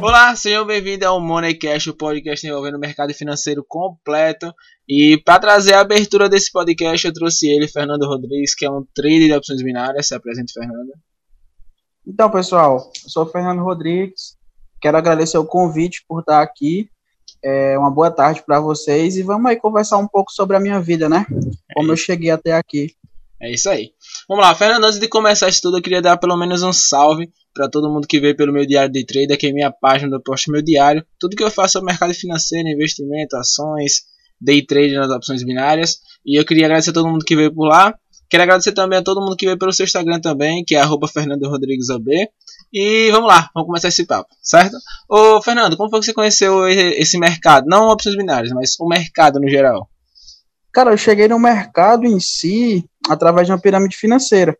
Olá, sejam bem-vindos ao Moneycast, o podcast envolvendo o mercado financeiro completo. E para trazer a abertura desse podcast, eu trouxe ele, Fernando Rodrigues, que é um trader de opções binárias. Se apresente, Fernando. Então, pessoal, eu sou o Fernando Rodrigues. Quero agradecer o convite por estar aqui. É uma boa tarde para vocês e vamos aí conversar um pouco sobre a minha vida, né? Como eu cheguei até aqui. É isso aí. Vamos lá, Fernando, antes de começar isso tudo, eu queria dar pelo menos um salve para todo mundo que veio pelo meu diário de trade, aqui é minha página do posto meu diário. Tudo que eu faço é mercado financeiro, investimento, ações, day trade nas opções binárias. E eu queria agradecer a todo mundo que veio por lá. Quero agradecer também a todo mundo que veio pelo seu Instagram também, que é arroba Fernando Rodrigues AB. E vamos lá, vamos começar esse papo, certo? Ô Fernando, como foi que você conheceu esse mercado? Não opções binárias, mas o mercado no geral. Cara, eu cheguei no mercado em si através de uma pirâmide financeira.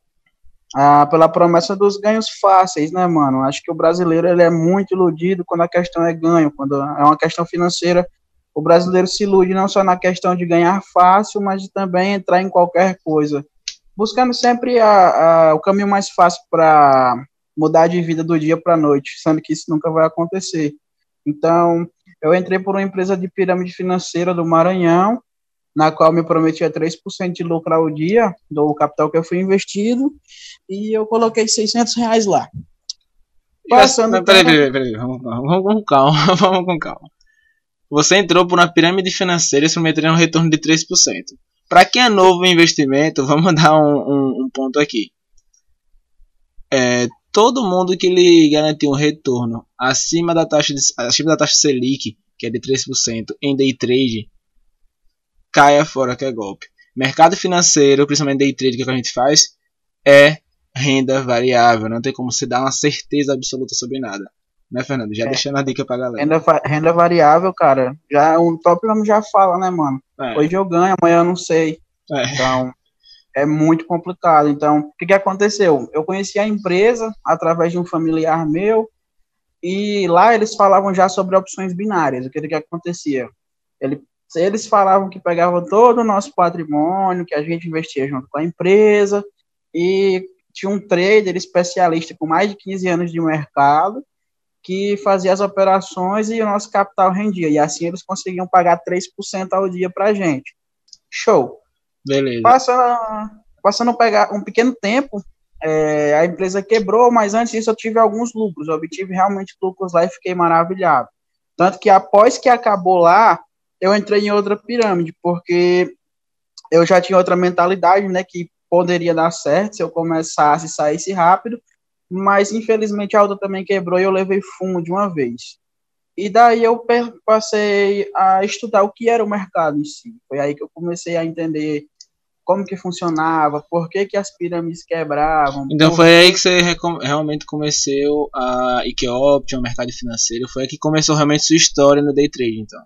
Ah, pela promessa dos ganhos fáceis, né, mano? Acho que o brasileiro ele é muito iludido quando a questão é ganho, quando é uma questão financeira. O brasileiro se ilude não só na questão de ganhar fácil, mas de também entrar em qualquer coisa, buscando sempre a, a, o caminho mais fácil para mudar de vida do dia para a noite, sendo que isso nunca vai acontecer. Então, eu entrei por uma empresa de pirâmide financeira do Maranhão, na qual me prometia 3% de lucro ao dia do capital que eu fui investido, e eu coloquei 600 reais lá. Passando peraí, peraí, peraí, vamos, vamos, com calma, vamos com calma. Você entrou por uma pirâmide financeira e se prometeu um retorno de 3%. Para quem é novo em investimento, vamos dar um, um, um ponto aqui. É, todo mundo que lhe garantiu um retorno acima da taxa de, acima da taxa Selic, que é de 3%, em day trade, caia fora que é golpe. Mercado financeiro, principalmente day trade que a gente faz, é renda variável. Não tem como se dar uma certeza absoluta sobre nada. Né, Fernando? Já é. deixando a dica pra galera. Renda, renda variável, cara, já o próprio nome já fala, né, mano? É. Hoje eu ganho, amanhã eu não sei. É. Então, é muito complicado. Então, o que, que aconteceu? Eu conheci a empresa através de um familiar meu, e lá eles falavam já sobre opções binárias. O que, que acontecia? Ele eles falavam que pegavam todo o nosso patrimônio, que a gente investia junto com a empresa, e tinha um trader especialista com mais de 15 anos de mercado, que fazia as operações e o nosso capital rendia. E assim eles conseguiam pagar 3% ao dia para a gente. Show. Beleza. Passando, passando pegar um pequeno tempo, é, a empresa quebrou, mas antes disso eu tive alguns lucros. Eu obtive realmente lucros lá e fiquei maravilhado. Tanto que após que acabou lá, eu entrei em outra pirâmide, porque eu já tinha outra mentalidade, né, que poderia dar certo se eu começasse e saísse rápido, mas infelizmente a outra também quebrou e eu levei fumo de uma vez. E daí eu passei a estudar o que era o mercado em si. Foi aí que eu comecei a entender como que funcionava, por que, que as pirâmides quebravam. Então foi aí que você realmente começou a IQ Option, o mercado financeiro, foi aí que começou realmente sua história no day trade, então.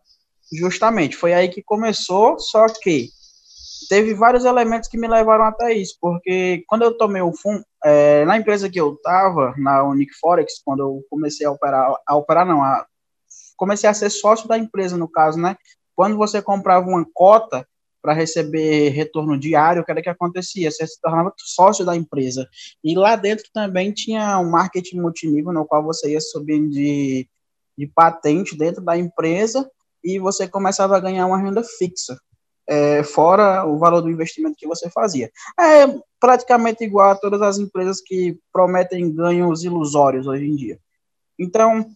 Justamente, foi aí que começou, só que teve vários elementos que me levaram até isso, porque quando eu tomei o fundo, é, na empresa que eu estava, na Unique Forex, quando eu comecei a operar, a operar não, a, comecei a ser sócio da empresa, no caso, né? Quando você comprava uma cota para receber retorno diário, o que era que acontecia? Você se tornava sócio da empresa. E lá dentro também tinha um marketing multinível, no qual você ia subindo de, de patente dentro da empresa, e você começava a ganhar uma renda fixa, é, fora o valor do investimento que você fazia. É praticamente igual a todas as empresas que prometem ganhos ilusórios hoje em dia. Então,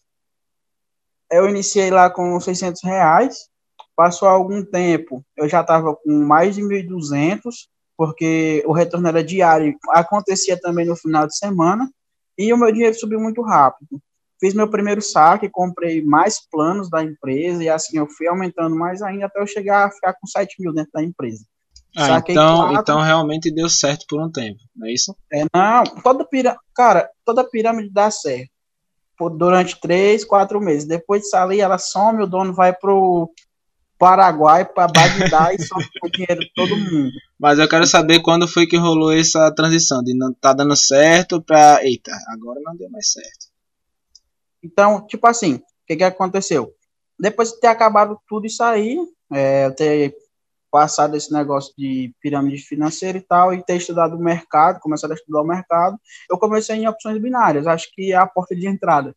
eu iniciei lá com 600 reais, passou algum tempo, eu já estava com mais de 1.200, porque o retorno era diário, acontecia também no final de semana, e o meu dinheiro subiu muito rápido fiz meu primeiro saque, comprei mais planos da empresa e assim eu fui aumentando mais ainda até eu chegar a ficar com 7 mil dentro da empresa. Ah, então, quatro, então realmente deu certo por um tempo, não é isso? É, não, toda pirâmide, cara, toda pirâmide dá certo por, durante três, quatro meses. Depois de sair, ela some, o dono vai pro Paraguai para Bagdá e some o dinheiro de todo mundo. Mas eu quero saber quando foi que rolou essa transição de não tá dando certo para eita, agora não deu mais certo. Então, tipo assim, o que, que aconteceu? Depois de ter acabado tudo isso aí, é, eu ter passado esse negócio de pirâmide financeira e tal, e ter estudado o mercado, começado a estudar o mercado, eu comecei em opções binárias, acho que é a porta de entrada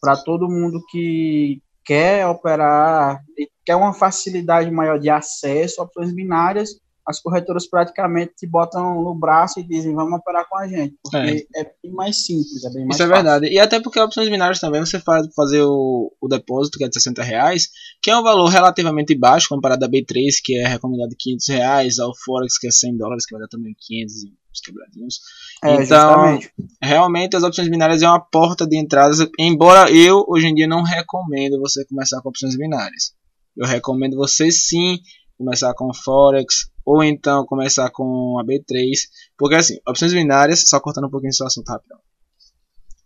para todo mundo que quer operar quer uma facilidade maior de acesso a opções binárias, as corretoras praticamente te botam no braço e dizem vamos operar com a gente, porque é, é bem mais simples, é bem mais Isso é fácil. verdade. E até porque opções binárias também você faz fazer o, o depósito, que é de 60 reais, que é um valor relativamente baixo comparado a B3, que é recomendado 500 reais, ao Forex, que é 100 dólares, que vai dar também 500 os quebradinhos. É, então, justamente. realmente as opções binárias é uma porta de entrada, embora eu hoje em dia não recomendo você começar com opções binárias. Eu recomendo você sim começar com Forex, ou então começar com a B3, porque assim, opções binárias, só cortando um pouquinho o assunto rápido.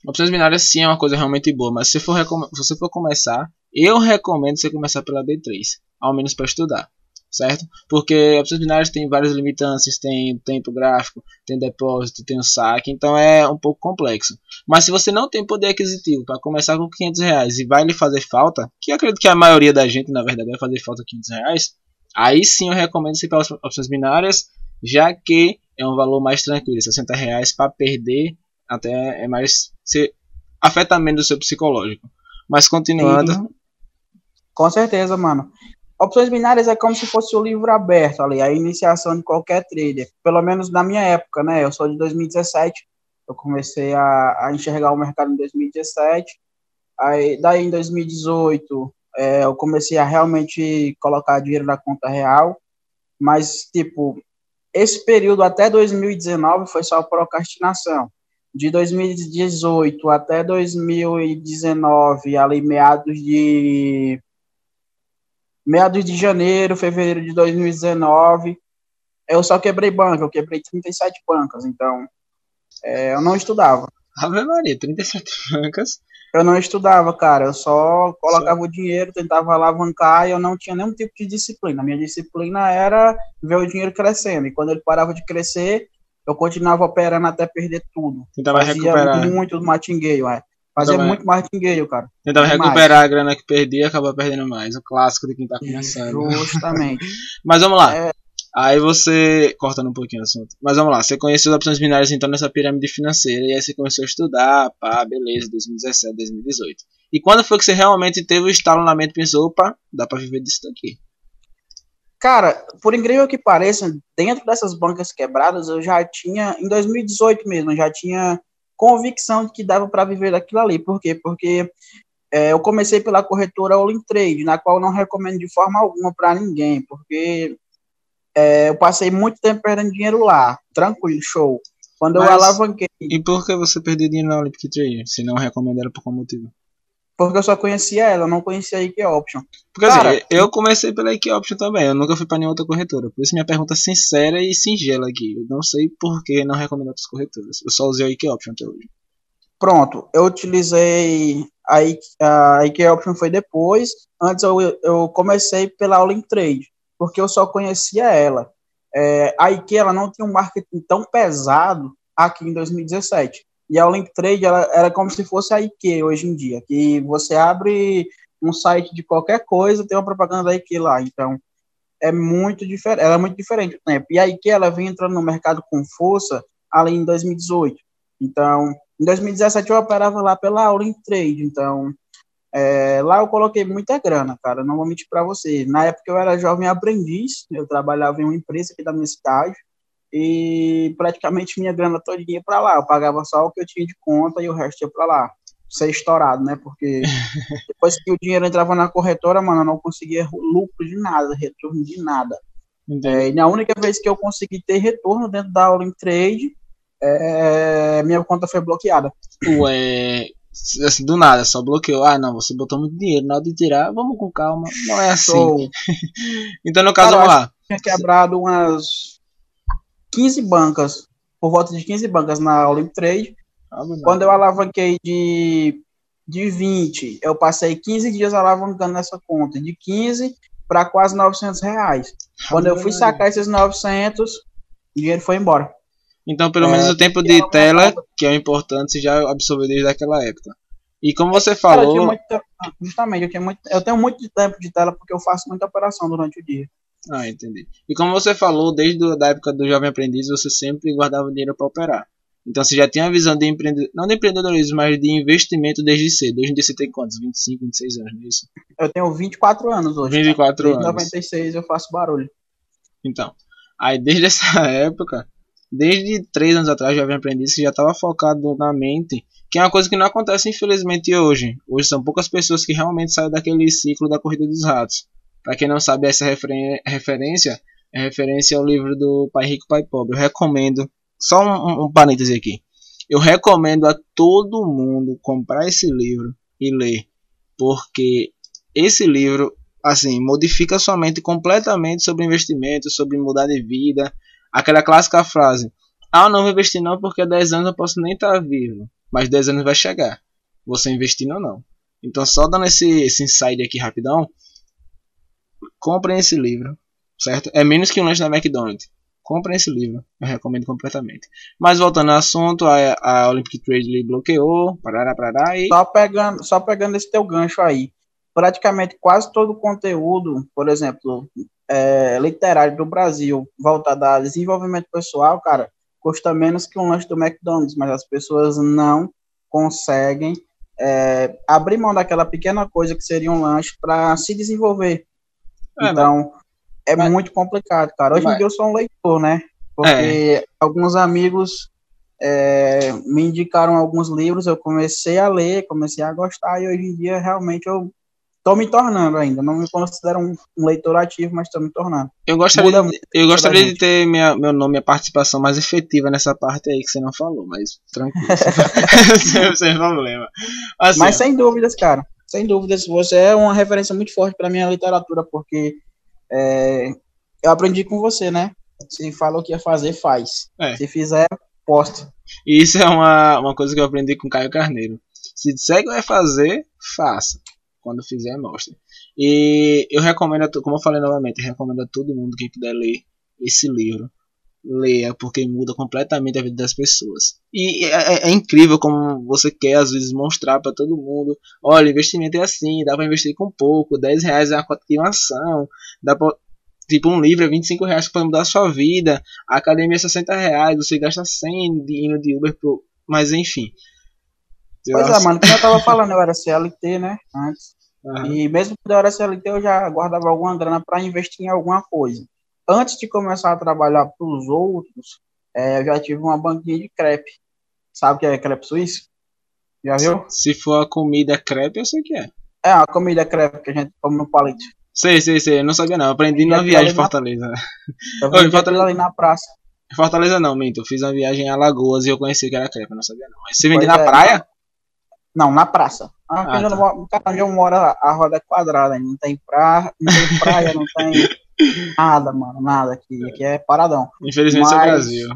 Opções binárias sim é uma coisa realmente boa, mas se, for, se você for começar, eu recomendo você começar pela B3, ao menos para estudar, certo? Porque opções binárias tem várias limitantes, tem tempo gráfico, tem depósito, tem o saque, então é um pouco complexo. Mas se você não tem poder aquisitivo para começar com 500 reais e vai lhe fazer falta, que acredito que a maioria da gente na verdade vai fazer falta 500 reais, Aí sim eu recomendo você pelas opções binárias, já que é um valor mais tranquilo, 60 reais para perder até é mais se afeta menos o seu psicológico. Mas continuando. Sim. Com certeza, mano. Opções binárias é como se fosse o livro aberto ali, a iniciação de qualquer trader. Pelo menos na minha época, né? Eu sou de 2017, eu comecei a, a enxergar o mercado em 2017. Aí, daí em 2018 é, eu comecei a realmente colocar dinheiro na conta real, mas, tipo, esse período até 2019 foi só procrastinação. De 2018 até 2019, ali meados de meados de janeiro, fevereiro de 2019, eu só quebrei banca, eu quebrei 37 bancas, então é, eu não estudava. Ave Maria, 37 bancas. Eu não estudava, cara. Eu só colocava Sim. o dinheiro, tentava alavancar e eu não tinha nenhum tipo de disciplina. Minha disciplina era ver o dinheiro crescendo. E quando ele parava de crescer, eu continuava operando até perder tudo. Tentava Fazia recuperar. muito martingueio, é. Fazia Tentava... muito martingueio, cara. Tentava recuperar a grana que perdia e acaba perdendo mais. O clássico de quem tá começando. Justamente. Mas vamos lá. É... Aí você, cortando um pouquinho o assunto, mas vamos lá, você conheceu as opções binárias então nessa pirâmide financeira, e aí você começou a estudar, pá, beleza, 2017, 2018. E quando foi que você realmente teve o estalo na mente e pensou, opa, dá pra viver disso daqui? Cara, por incrível que pareça, dentro dessas bancas quebradas, eu já tinha, em 2018 mesmo, eu já tinha convicção de que dava para viver daquilo ali. Por quê? Porque é, eu comecei pela corretora All In Trade, na qual não recomendo de forma alguma para ninguém, porque é, eu passei muito tempo perdendo dinheiro lá. Tranquilo, show. Quando Mas, eu alavanquei. E por que você perdeu dinheiro na Olympic Trader? Se não recomenda ela por qual motivo? Porque eu só conhecia ela, eu não conhecia a IQ Option. Porque assim, Cara, assim, eu comecei pela IQ Option também, eu nunca fui para nenhuma outra corretora. Por isso minha pergunta é sincera e singela aqui. Eu não sei por que não recomendo outras corretoras. Eu só usei a IQ Option até hoje. Pronto, eu utilizei a IQ, a IQ Option foi depois. Antes eu, eu comecei pela All In Trade porque eu só conhecia ela. É, a IKE ela não tinha um marketing tão pesado aqui em 2017. E a Link Trade ela era como se fosse a IKE hoje em dia, que você abre um site de qualquer coisa, tem uma propaganda da IKE lá. Então, é muito diferente, ela é muito diferente do tempo. E a IKE ela vem entrando no mercado com força ali em 2018. Então, em 2017 eu operava lá pela All Trade, então é, lá eu coloquei muita grana, cara, não vou mentir para você. Na época eu era jovem aprendiz, eu trabalhava em uma empresa aqui da minha cidade e praticamente minha grana toda ia para lá. Eu pagava só o que eu tinha de conta e o resto ia para lá. Ser estourado, né? Porque depois que o dinheiro entrava na corretora, mano, eu não conseguia lucro de nada, retorno de nada. É, e a única vez que eu consegui ter retorno dentro da All in Trade, é, minha conta foi bloqueada. Ué, assim, do nada, só bloqueou. Ah, não, você botou muito dinheiro, na hora de tirar, vamos com calma. Não é assim. então, no caso, Cara, vamos lá. Tinha quebrado umas 15 bancas, por volta de 15 bancas na Olymp Trade. Ah, Quando eu alavanquei de, de 20, eu passei 15 dias alavancando nessa conta, de 15 para quase 900 reais. Quando eu fui sacar esses 900, o dinheiro foi embora. Então, pelo é, menos o tempo de tela, que é o importante, você já absorveu desde aquela época. E como você falou. Eu muito, justamente, eu, tinha muito, eu tenho muito tempo de tela porque eu faço muita operação durante o dia. Ah, entendi. E como você falou, desde a época do Jovem Aprendiz, você sempre guardava dinheiro para operar. Então você já tinha a visão de empreendedor, não de empreendedorismo, mas de investimento desde cedo. Hoje em dia você tem quantos? 25, 26 anos, não é isso? Eu tenho 24 anos hoje. 24 cara. anos. Desde 96 eu faço barulho. Então, aí desde essa época, desde 3 anos atrás, já Jovem Aprendiz já estava focado na mente, que é uma coisa que não acontece infelizmente hoje. Hoje são poucas pessoas que realmente saem daquele ciclo da corrida dos ratos. Para quem não sabe, essa referência é referência ao livro do Pai Rico, Pai Pobre. Eu recomendo só um, um parêntese aqui. Eu recomendo a todo mundo comprar esse livro e ler, porque esse livro, assim, modifica sua mente completamente sobre investimento, sobre mudar de vida. Aquela clássica frase: Ah, não vou investir não, porque há 10 anos eu posso nem estar vivo, mas 10 anos vai chegar. Você investindo ou não. Então, só dando esse, esse insight aqui rapidão, comprem esse livro, certo? É menos que um lanche da McDonald's comprem esse livro. Eu recomendo completamente. Mas voltando ao assunto, a, a Olympic Trade bloqueou, parará, parará, e... Só pegando, só pegando esse teu gancho aí. Praticamente quase todo o conteúdo, por exemplo, é, literário do Brasil, voltado a desenvolvimento pessoal, cara, custa menos que um lanche do McDonald's, mas as pessoas não conseguem é, abrir mão daquela pequena coisa que seria um lanche para se desenvolver. É, então, é mas, muito complicado, cara. Hoje mas, em dia eu sou um leitor, né? Porque é. alguns amigos é, me indicaram alguns livros, eu comecei a ler, comecei a gostar, e hoje em dia realmente eu tô me tornando ainda. Não me considero um, um leitor ativo, mas estou me tornando. Eu gostaria, de, eu gostaria de ter minha, meu nome, minha participação mais efetiva nessa parte aí que você não falou, mas tranquilo. sem, sem, problema. Assim, mas sem dúvidas, cara. Sem dúvidas, você é uma referência muito forte para minha literatura, porque é, eu aprendi com você, né? Se fala o que ia fazer, faz. É. Se fizer, posta. Isso é uma, uma coisa que eu aprendi com Caio Carneiro. Se disser que vai fazer, faça. Quando fizer, mostre. E eu recomendo, como eu falei novamente, recomendo a todo mundo que puder ler esse livro. Leia, porque muda completamente a vida das pessoas. E é, é, é incrível como você quer, às vezes, mostrar para todo mundo: olha, investimento é assim, dá para investir com pouco, 10 reais é uma cota de uma ação, dá pra, tipo, um livro é 25 reais pode mudar a sua vida, a academia é 60 reais, você gasta 100 de indo de Uber pro. Mas enfim. Pois é, acho... é, mano, como eu tava falando, eu era CLT, né? Antes. Uhum. E mesmo quando eu era CLT, eu já guardava alguma grana para investir em alguma coisa. Antes de começar a trabalhar para os outros, é, eu já tive uma banquinha de crepe. Sabe o que é crepe suíço? Já viu? Se for a comida crepe, eu sei que é. É, a comida crepe que a gente come no palito. Sei, sei, sei. Eu não sabia não. aprendi na viagem de Fortaleza. Na... Eu Fortaleza ali na praça. Fortaleza não, minto. Eu fiz uma viagem a Lagoas e eu conheci que era crepe, eu não sabia não. Mas você vende na é, praia? Não, na praça. Ah, ah, tá. moro, onde eu moro, a roda é quadrada. Não tem praia, não tem praia, não tem nada, mano. Nada aqui. Aqui é paradão. Infelizmente Mas, é o Brasil.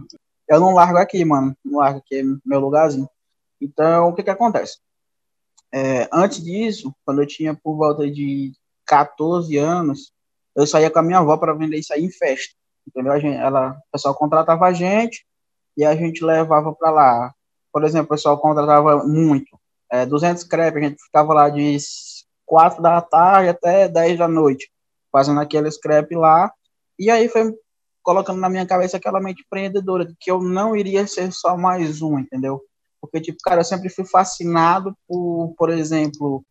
Eu não largo aqui, mano. Não largo aqui, é meu lugarzinho. Então, o que que acontece? É, antes disso, quando eu tinha por volta de 14 anos, eu saía com a minha avó para vender isso aí em festa. Entendeu? A gente, ela, o pessoal contratava a gente e a gente levava para lá. Por exemplo, o pessoal contratava muito. É, 200 crepe, a gente ficava lá de 4 da tarde até 10 da noite, fazendo aquele scrap lá. E aí foi colocando na minha cabeça aquela mente empreendedora, de que eu não iria ser só mais um, entendeu? Porque, tipo, cara, eu sempre fui fascinado por, por exemplo,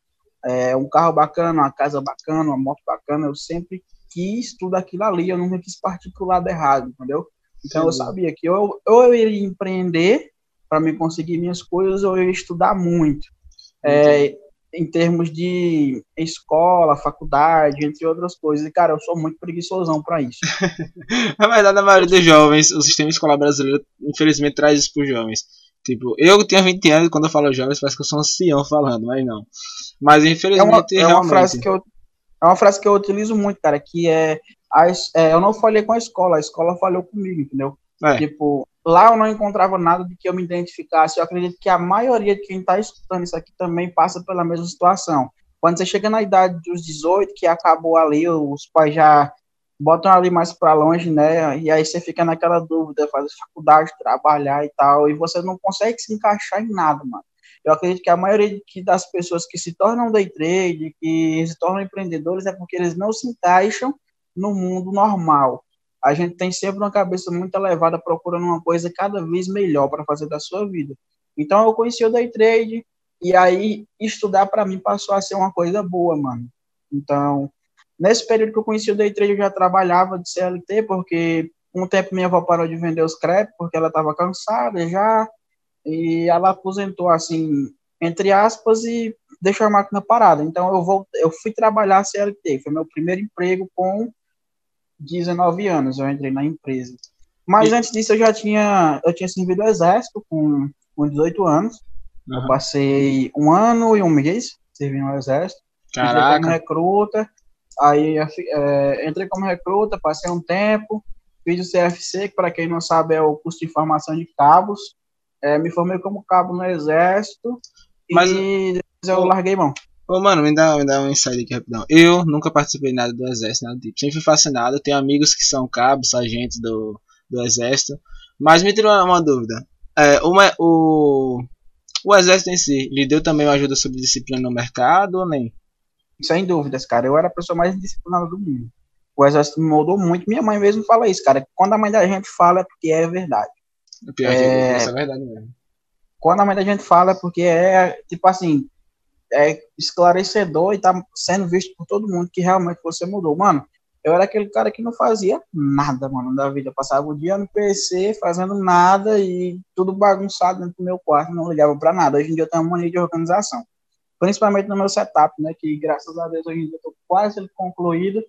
é, um carro bacana, uma casa bacana, uma moto bacana, eu sempre quis tudo aquilo ali, eu nunca quis partir pro lado errado, entendeu? Então Sim. eu sabia que eu, ou eu iria empreender para me conseguir minhas coisas, ou eu ia estudar muito. É, em termos de escola, faculdade, entre outras coisas. E, cara, eu sou muito preguiçosão para isso. Na verdade, a maioria dos jovens, o sistema escolar brasileiro, infelizmente, traz isso para os jovens. Tipo, eu tinha 20 anos, quando eu falo jovens, parece que eu sou um ancião falando, mas não. Mas infelizmente. É uma, é uma frase que eu. É uma frase que eu utilizo muito, cara, que é, a, é eu não falhei com a escola, a escola falhou comigo, entendeu? É. Tipo, lá eu não encontrava nada de que eu me identificasse. Eu acredito que a maioria de quem está escutando isso aqui também passa pela mesma situação. Quando você chega na idade dos 18, que acabou ali, os pais já botam ali mais para longe, né? E aí você fica naquela dúvida, fazer faculdade, trabalhar e tal, e você não consegue se encaixar em nada, mano. Eu acredito que a maioria das pessoas que se tornam day trade, que se tornam empreendedores, é porque eles não se encaixam no mundo normal. A gente tem sempre uma cabeça muito elevada procurando uma coisa cada vez melhor para fazer da sua vida. Então eu conheci o day trade e aí estudar para mim passou a ser uma coisa boa, mano. Então, nesse período que eu conheci o day trade, eu já trabalhava de CLT porque um tempo minha avó parou de vender os créditos porque ela estava cansada já e ela aposentou assim, entre aspas, e deixou a máquina parada. Então eu vou, eu fui trabalhar CLT, foi meu primeiro emprego com 19 anos, eu entrei na empresa. Mas e... antes disso eu já tinha, eu tinha servido o exército com, com 18 anos. Uhum. Eu passei um ano e um mês servindo no exército. Caraca. Entrei como recruta. Aí é, entrei como recruta, passei um tempo, fiz o CFC, que para quem não sabe é o curso de formação de cabos. É, me formei como cabo no exército Mas... e depois eu larguei mão. Ô, mano, me dá, me dá um insight aqui rapidão. Eu nunca participei nada do exército, nada do tipo. Sempre fui fascinado. Tenho amigos que são cabos, sargentos do, do exército. Mas me tirou uma, dúvida. É, uma, o, o exército em si, lhe deu também uma ajuda sobre disciplina no mercado ou nem? Sem dúvidas, cara. Eu era a pessoa mais disciplinada do mundo. O exército me moldou muito. Minha mãe mesmo fala isso, cara. Quando a mãe da gente fala é porque é verdade. O pior é, é verdade mesmo. Quando a mãe da gente fala é porque é, tipo assim, é esclarecedor e tá sendo visto por todo mundo que realmente você mudou. Mano, eu era aquele cara que não fazia nada, mano, da vida. Eu passava o dia no PC fazendo nada e tudo bagunçado dentro do meu quarto, não ligava para nada. Hoje em dia eu tenho uma mania de organização. Principalmente no meu setup, né? Que graças a Deus hoje em dia eu tô quase concluído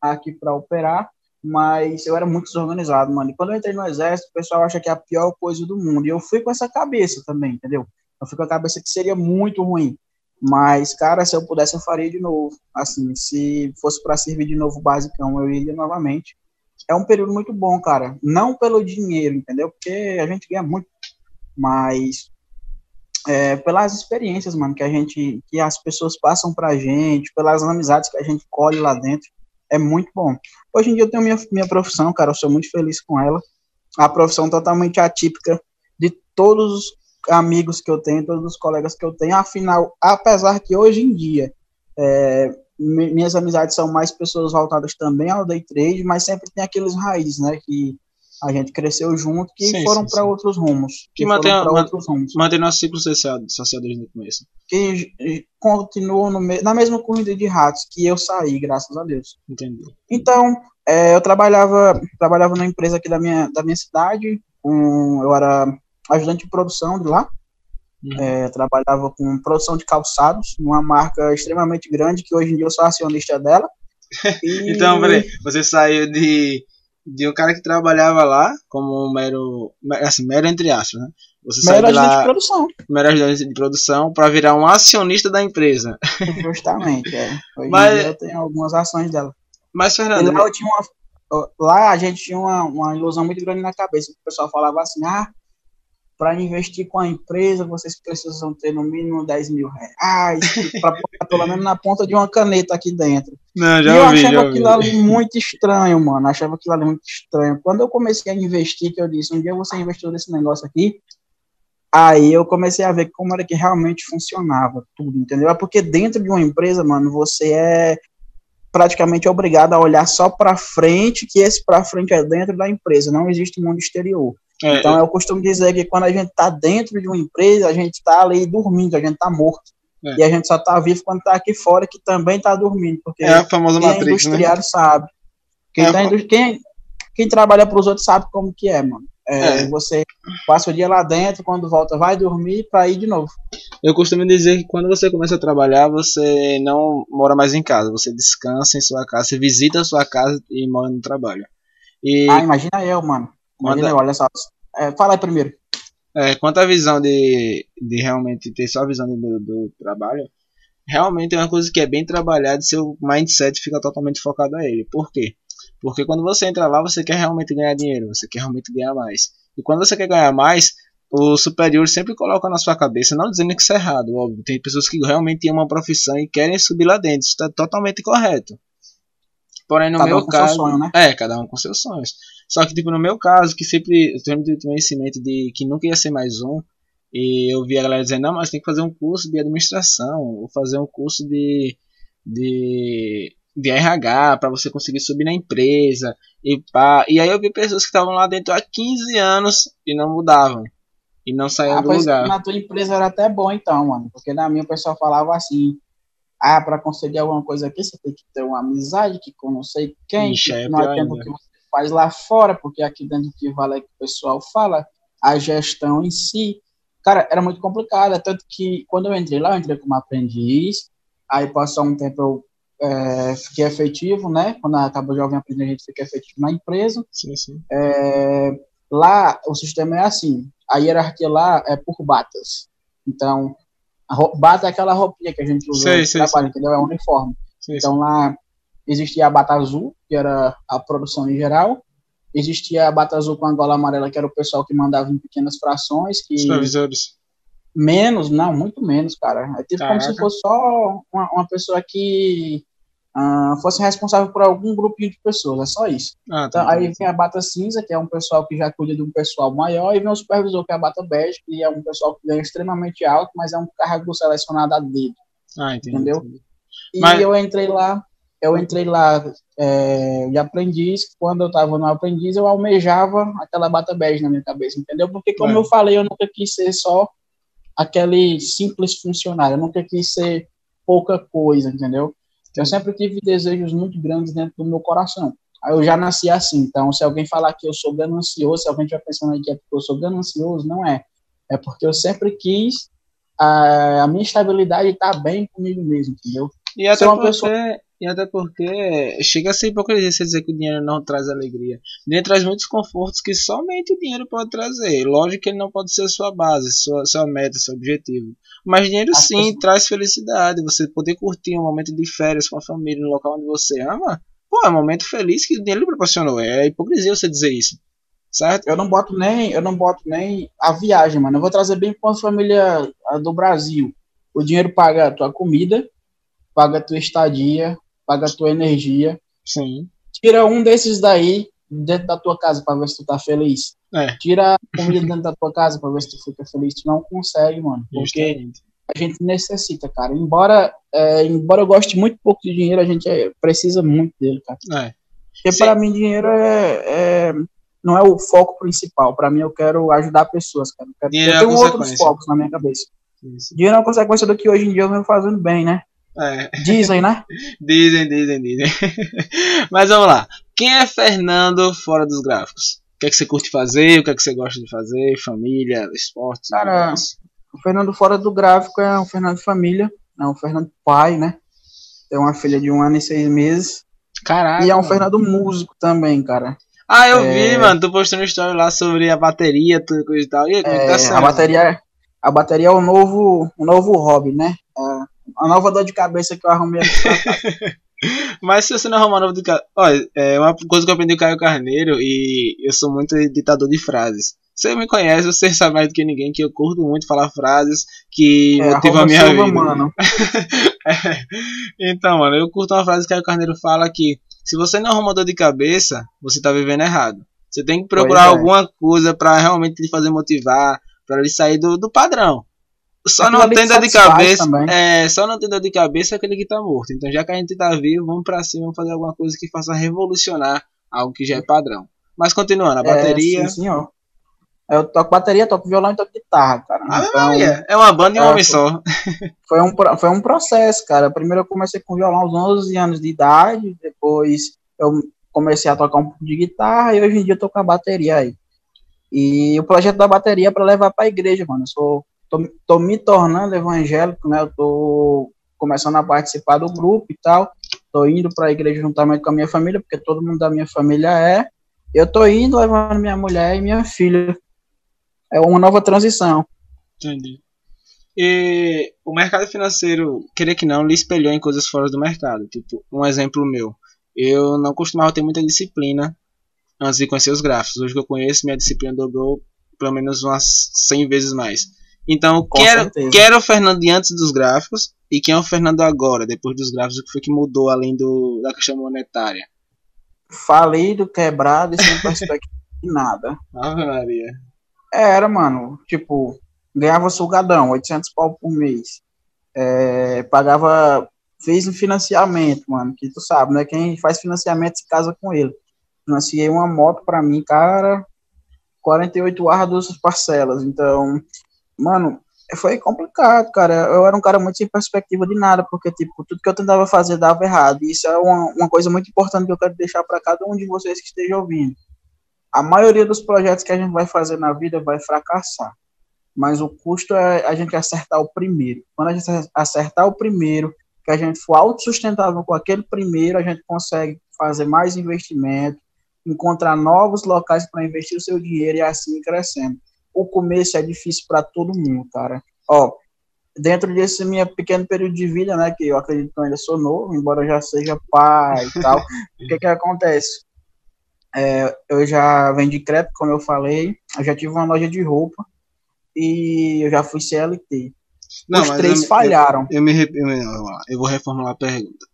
aqui para operar. Mas eu era muito desorganizado, mano. E quando eu entrei no exército, o pessoal acha que é a pior coisa do mundo. E eu fui com essa cabeça também, entendeu? Eu fui com a cabeça que seria muito ruim. Mas, cara, se eu pudesse, eu faria de novo. Assim, se fosse para servir de novo basicão, eu iria novamente. É um período muito bom, cara. Não pelo dinheiro, entendeu? Porque a gente ganha muito. Mas é, pelas experiências, mano, que a gente, que as pessoas passam pra gente, pelas amizades que a gente colhe lá dentro, é muito bom. Hoje em dia eu tenho minha, minha profissão, cara, eu sou muito feliz com ela. A profissão totalmente atípica de todos amigos que eu tenho, todos os colegas que eu tenho. Afinal, apesar que hoje em dia é, minhas amizades são mais pessoas voltadas também ao day trade, mas sempre tem aqueles raízes, né? Que a gente cresceu junto, que sim, foram para outros rumos. Que, que mantém, outros rumos. mantém nosso ciclo social, social desde o começo. Que continuou no, na mesma corrida de ratos que eu saí, graças a Deus. Entendi. Então, é, eu trabalhava, trabalhava na empresa aqui da minha, da minha cidade, com, eu era ajudante de produção de lá. Uhum. É, trabalhava com produção de calçados, uma marca extremamente grande que hoje em dia eu sou acionista dela. E... então, peraí, você saiu de, de um cara que trabalhava lá como um mero, assim, mero entre aspas, né? Você mero ajudante lá, de produção. Mero ajudante de produção para virar um acionista da empresa. Justamente, é. Hoje Mas... em dia eu tenho algumas ações dela. Mas, Fernando. Lá, eu tinha uma, lá a gente tinha uma, uma ilusão muito grande na cabeça. O pessoal falava assim: ah, para investir com a empresa, vocês precisam ter no mínimo 10 mil reais, para botar pelo menos na ponta de uma caneta aqui dentro. Não, já e eu ouvi, achava já aquilo ouvi. ali muito estranho, mano. Achava aquilo ali muito estranho. Quando eu comecei a investir, que eu disse, um dia você investiu nesse negócio aqui, aí eu comecei a ver como era que realmente funcionava tudo, entendeu? É porque dentro de uma empresa, mano, você é praticamente obrigado a olhar só para frente, que esse para frente é dentro da empresa, não existe mundo exterior. É, então, eu costumo dizer que quando a gente está dentro de uma empresa, a gente está ali dormindo, a gente está morto. É. E a gente só está vivo quando está aqui fora, que também está dormindo. Porque é a famosa quem Matrix, é industrial né? sabe. Quem, é tá industri... quem, quem trabalha para os outros sabe como que é, mano. É, é, Você passa o dia lá dentro, quando volta vai dormir para ir de novo. Eu costumo dizer que quando você começa a trabalhar, você não mora mais em casa, você descansa em sua casa, você visita a sua casa e mora no trabalho. E... Ah, imagina eu, mano. Imagina olha só. É, fala aí primeiro. É, quanto à visão de, de realmente ter só a visão do, do trabalho, realmente é uma coisa que é bem trabalhada e seu mindset fica totalmente focado a ele. Por quê? Porque quando você entra lá, você quer realmente ganhar dinheiro, você quer realmente ganhar mais. E quando você quer ganhar mais, o superior sempre coloca na sua cabeça, não dizendo que isso é errado, óbvio. Tem pessoas que realmente têm uma profissão e querem subir lá dentro, isso está totalmente correto. Porém, no cada meu um caso. Sonho, né? É, cada um com seus sonhos. Só que, tipo, no meu caso, que sempre eu tenho conhecimento de que nunca ia ser mais um, e eu vi a galera dizendo, não, mas tem que fazer um curso de administração, ou fazer um curso de. de de RH para você conseguir subir na empresa e pá. E aí eu vi pessoas que estavam lá dentro há 15 anos e não mudavam. E não saíam ah, do lugar. Na tua empresa era até bom então, mano. Porque na minha o pessoal falava assim. Ah, para conseguir alguma coisa aqui, você tem que ter uma amizade que com não sei quem, Ixi, que é não é o que você faz lá fora, porque aqui dentro que vale é que o pessoal fala, a gestão em si. Cara, era muito complicado, tanto que quando eu entrei lá, eu entrei como aprendiz, aí passou um tempo eu é, fiquei efetivo, né? Quando acaba o jovem aprendiz, a gente fica efetivo na empresa. Sim, sim. É, lá, o sistema é assim, a hierarquia lá é por batas. Então, bata é aquela roupinha que a gente usa no trabalho, entendeu? É um uniforme. então, lá existia a bata azul, que era a produção em geral, existia a bata azul com a gola amarela, que era o pessoal que mandava em pequenas frações. Que... Supervisores. Menos, não, muito menos, cara. É tipo Caraca. como se fosse só uma, uma pessoa que uh, fosse responsável por algum grupinho de pessoas, é só isso. Ah, então, tá aí vem a bata cinza, que é um pessoal que já cuida de um pessoal maior, e vem o supervisor, que é a bata bege, que é um pessoal que ganha extremamente alto, mas é um cargo selecionado a dedo. Ah, entendi, entendeu? Entendi. E mas... eu entrei lá, eu entrei lá é, de aprendiz, quando eu estava no aprendiz, eu almejava aquela bata bege na minha cabeça, entendeu? Porque, como é. eu falei, eu nunca quis ser só aquele simples funcionário, eu nunca quis ser pouca coisa, entendeu? Eu sempre tive desejos muito grandes dentro do meu coração. Aí eu já nasci assim, então se alguém falar que eu sou ganancioso, se alguém estiver pensando que é porque eu sou ganancioso, não é. É porque eu sempre quis a, a minha estabilidade estar tá bem comigo mesmo, entendeu? E até, porque, pessoa... e até porque chega a ser hipocrisia você dizer que o dinheiro não traz alegria. O dinheiro traz muitos confortos que somente o dinheiro pode trazer. Lógico que ele não pode ser sua base, sua, sua meta, seu objetivo. Mas dinheiro As sim pessoas... traz felicidade. Você poder curtir um momento de férias com a família no local onde você ama. Pô, é um momento feliz que o dinheiro lhe proporcionou. É hipocrisia você dizer isso. Certo? Eu não boto nem, eu não boto nem a viagem, mano. Eu vou trazer bem com a família do Brasil. O dinheiro paga a tua comida, paga a tua estadia, paga a tua energia. Sim. Tira um desses daí dentro da tua casa para ver se tu tá feliz. É. Tira a comida dentro da tua casa para ver se tu fica feliz. Tu não consegue, mano. Porque a gente necessita, cara. Embora, é, embora eu goste muito pouco de dinheiro, a gente é, precisa muito dele, cara. É. Porque para mim dinheiro é, é, não é o foco principal. Para mim eu quero ajudar pessoas, cara. Eu, quero, eu é tenho outros focos na minha cabeça. Dinheiro é uma consequência do que hoje em dia eu venho fazendo bem, né? É. Dizem, né? dizem, dizem, dizem. Mas vamos lá. Quem é Fernando fora dos gráficos? O que é que você curte fazer? O que é que você gosta de fazer? Família, esporte? Cara, o Fernando fora do gráfico é um Fernando família. É um Fernando pai, né? Tem uma filha de um ano e seis meses. Caraca. E é um Fernando músico também, cara. Ah, eu é... vi, mano. Tu postou uma história lá sobre a bateria, tudo coisa e tal. E, é, tá a bateria, a bateria é o novo, o novo hobby, né? A nova dor de cabeça que eu arrumei Mas se você não arrumar nova de cabeça. Olha, é uma coisa que eu aprendi com o Caio Carneiro e eu sou muito ditador de frases. Você me conhece, você sabe mais do que ninguém que eu curto muito falar frases que é, motivam a minha Silva, vida. Mano. é. Então, mano, eu curto uma frase que o Caio Carneiro fala que se você não arruma dor de cabeça, você tá vivendo errado. Você tem que procurar é. alguma coisa para realmente lhe fazer motivar, para ele sair do, do padrão. Só não tem dor de cabeça. É, só não tem dor de cabeça aquele que tá morto. Então, já que a gente tá vivo, vamos pra cima, vamos fazer alguma coisa que faça revolucionar algo que já é padrão. Mas continuando, a bateria. É, sim, senhor. Eu toco bateria, toco violão e toco guitarra, cara. Ah, então, é, é uma banda e um é, homem só. Foi um, foi um processo, cara. Primeiro eu comecei com violão aos 11 anos de idade, depois eu comecei a tocar um pouco de guitarra e hoje em dia eu tô com a bateria aí. E o projeto da bateria é para levar para a igreja, mano. Eu sou tô, tô me tornando evangélico, né? Eu tô começando a participar do grupo e tal. Tô indo para a igreja juntamente com a minha família, porque todo mundo da minha família é. Eu tô indo levando minha mulher e minha filha. É uma nova transição. Entendi. E o mercado financeiro, querer que não, lhe espelhou em coisas fora do mercado. Tipo, um exemplo meu. Eu não costumava ter muita disciplina antes de conhecer os gráficos. Hoje que eu conheço, minha disciplina dobrou pelo menos umas 100 vezes mais. Então, era, quem era, o Fernando antes dos gráficos e quem é o Fernando agora, depois dos gráficos, o que foi que mudou além do, da questão monetária? Falido, quebrado e sem perspectiva de nada. Ave Maria. Era, mano, tipo, ganhava sugadão, 800 pau por mês. É, pagava fiz um financiamento, mano, que tu sabe, né? Quem faz financiamento se casa com ele. Financiei uma moto para mim, cara, 48 arduas parcelas. Então, mano, foi complicado, cara. Eu era um cara muito sem perspectiva de nada, porque, tipo, tudo que eu tentava fazer dava errado. Isso é uma, uma coisa muito importante que eu quero deixar para cada um de vocês que esteja ouvindo. A maioria dos projetos que a gente vai fazer na vida vai fracassar. Mas o custo é a gente acertar o primeiro. Quando a gente acertar o primeiro, que a gente for autossustentável com aquele primeiro, a gente consegue fazer mais investimento, encontrar novos locais para investir o seu dinheiro e assim crescendo o começo é difícil para todo mundo, cara. Ó, dentro desse meu pequeno período de vida, né, que eu acredito que eu ainda sou novo, embora eu já seja pai e tal, o que que acontece? É, eu já vendi crédito, como eu falei, eu já tive uma loja de roupa e eu já fui CLT. Não, Os três eu, falharam. Eu, eu, me, eu, eu vou reformular a pergunta.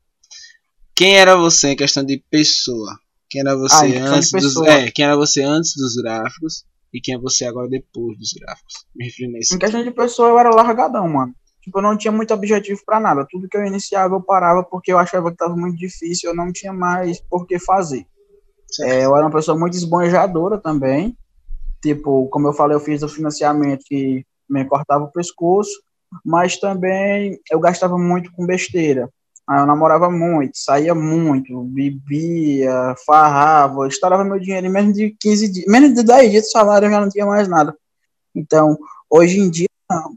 Quem era você em questão de pessoa? Quem era você ah, antes dos, é, quem era você antes dos gráficos? E quem é você agora depois dos gráficos. Me refiro nesse. Em questão de pessoa, eu era largadão, mano. Tipo, eu não tinha muito objetivo para nada. Tudo que eu iniciava, eu parava porque eu achava que tava muito difícil, eu não tinha mais por que fazer. É, eu era uma pessoa muito esbanjadora também. Tipo, como eu falei, eu fiz o financiamento que me cortava o pescoço, mas também eu gastava muito com besteira. Aí eu namorava muito, saía muito, bebia, farrava, estourava meu dinheiro em menos de 15 dias, menos de 10 dias de salário eu já não tinha mais nada. Então, hoje em dia, não.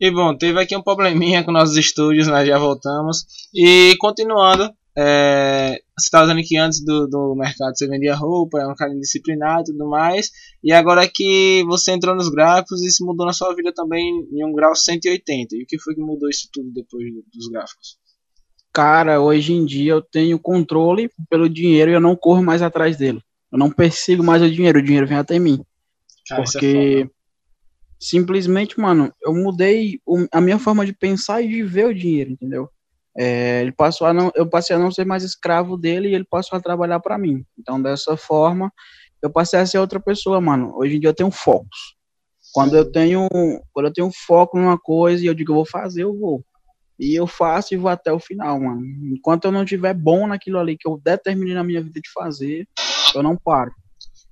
E bom, teve aqui um probleminha com nossos estúdios, nós já voltamos. E continuando, é, você estava dizendo que antes do, do mercado você vendia roupa, era um cara indisciplinado e tudo mais. E agora que você entrou nos gráficos, isso mudou na sua vida também em um grau 180. E o que foi que mudou isso tudo depois dos gráficos? Cara, hoje em dia eu tenho controle pelo dinheiro e eu não corro mais atrás dele. Eu não persigo mais o dinheiro, o dinheiro vem até mim. Cara, é porque é simplesmente, mano, eu mudei a minha forma de pensar e de ver o dinheiro, entendeu? É, ele passou a não, eu passei a não ser mais escravo dele e ele passou a trabalhar para mim. Então, dessa forma, eu passei a ser outra pessoa, mano. Hoje em dia eu tenho focos. Quando eu tenho, quando eu tenho foco numa coisa e eu digo eu vou fazer, eu vou. E eu faço e vou até o final, mano. Enquanto eu não tiver bom naquilo ali que eu determinei na minha vida de fazer, eu não paro.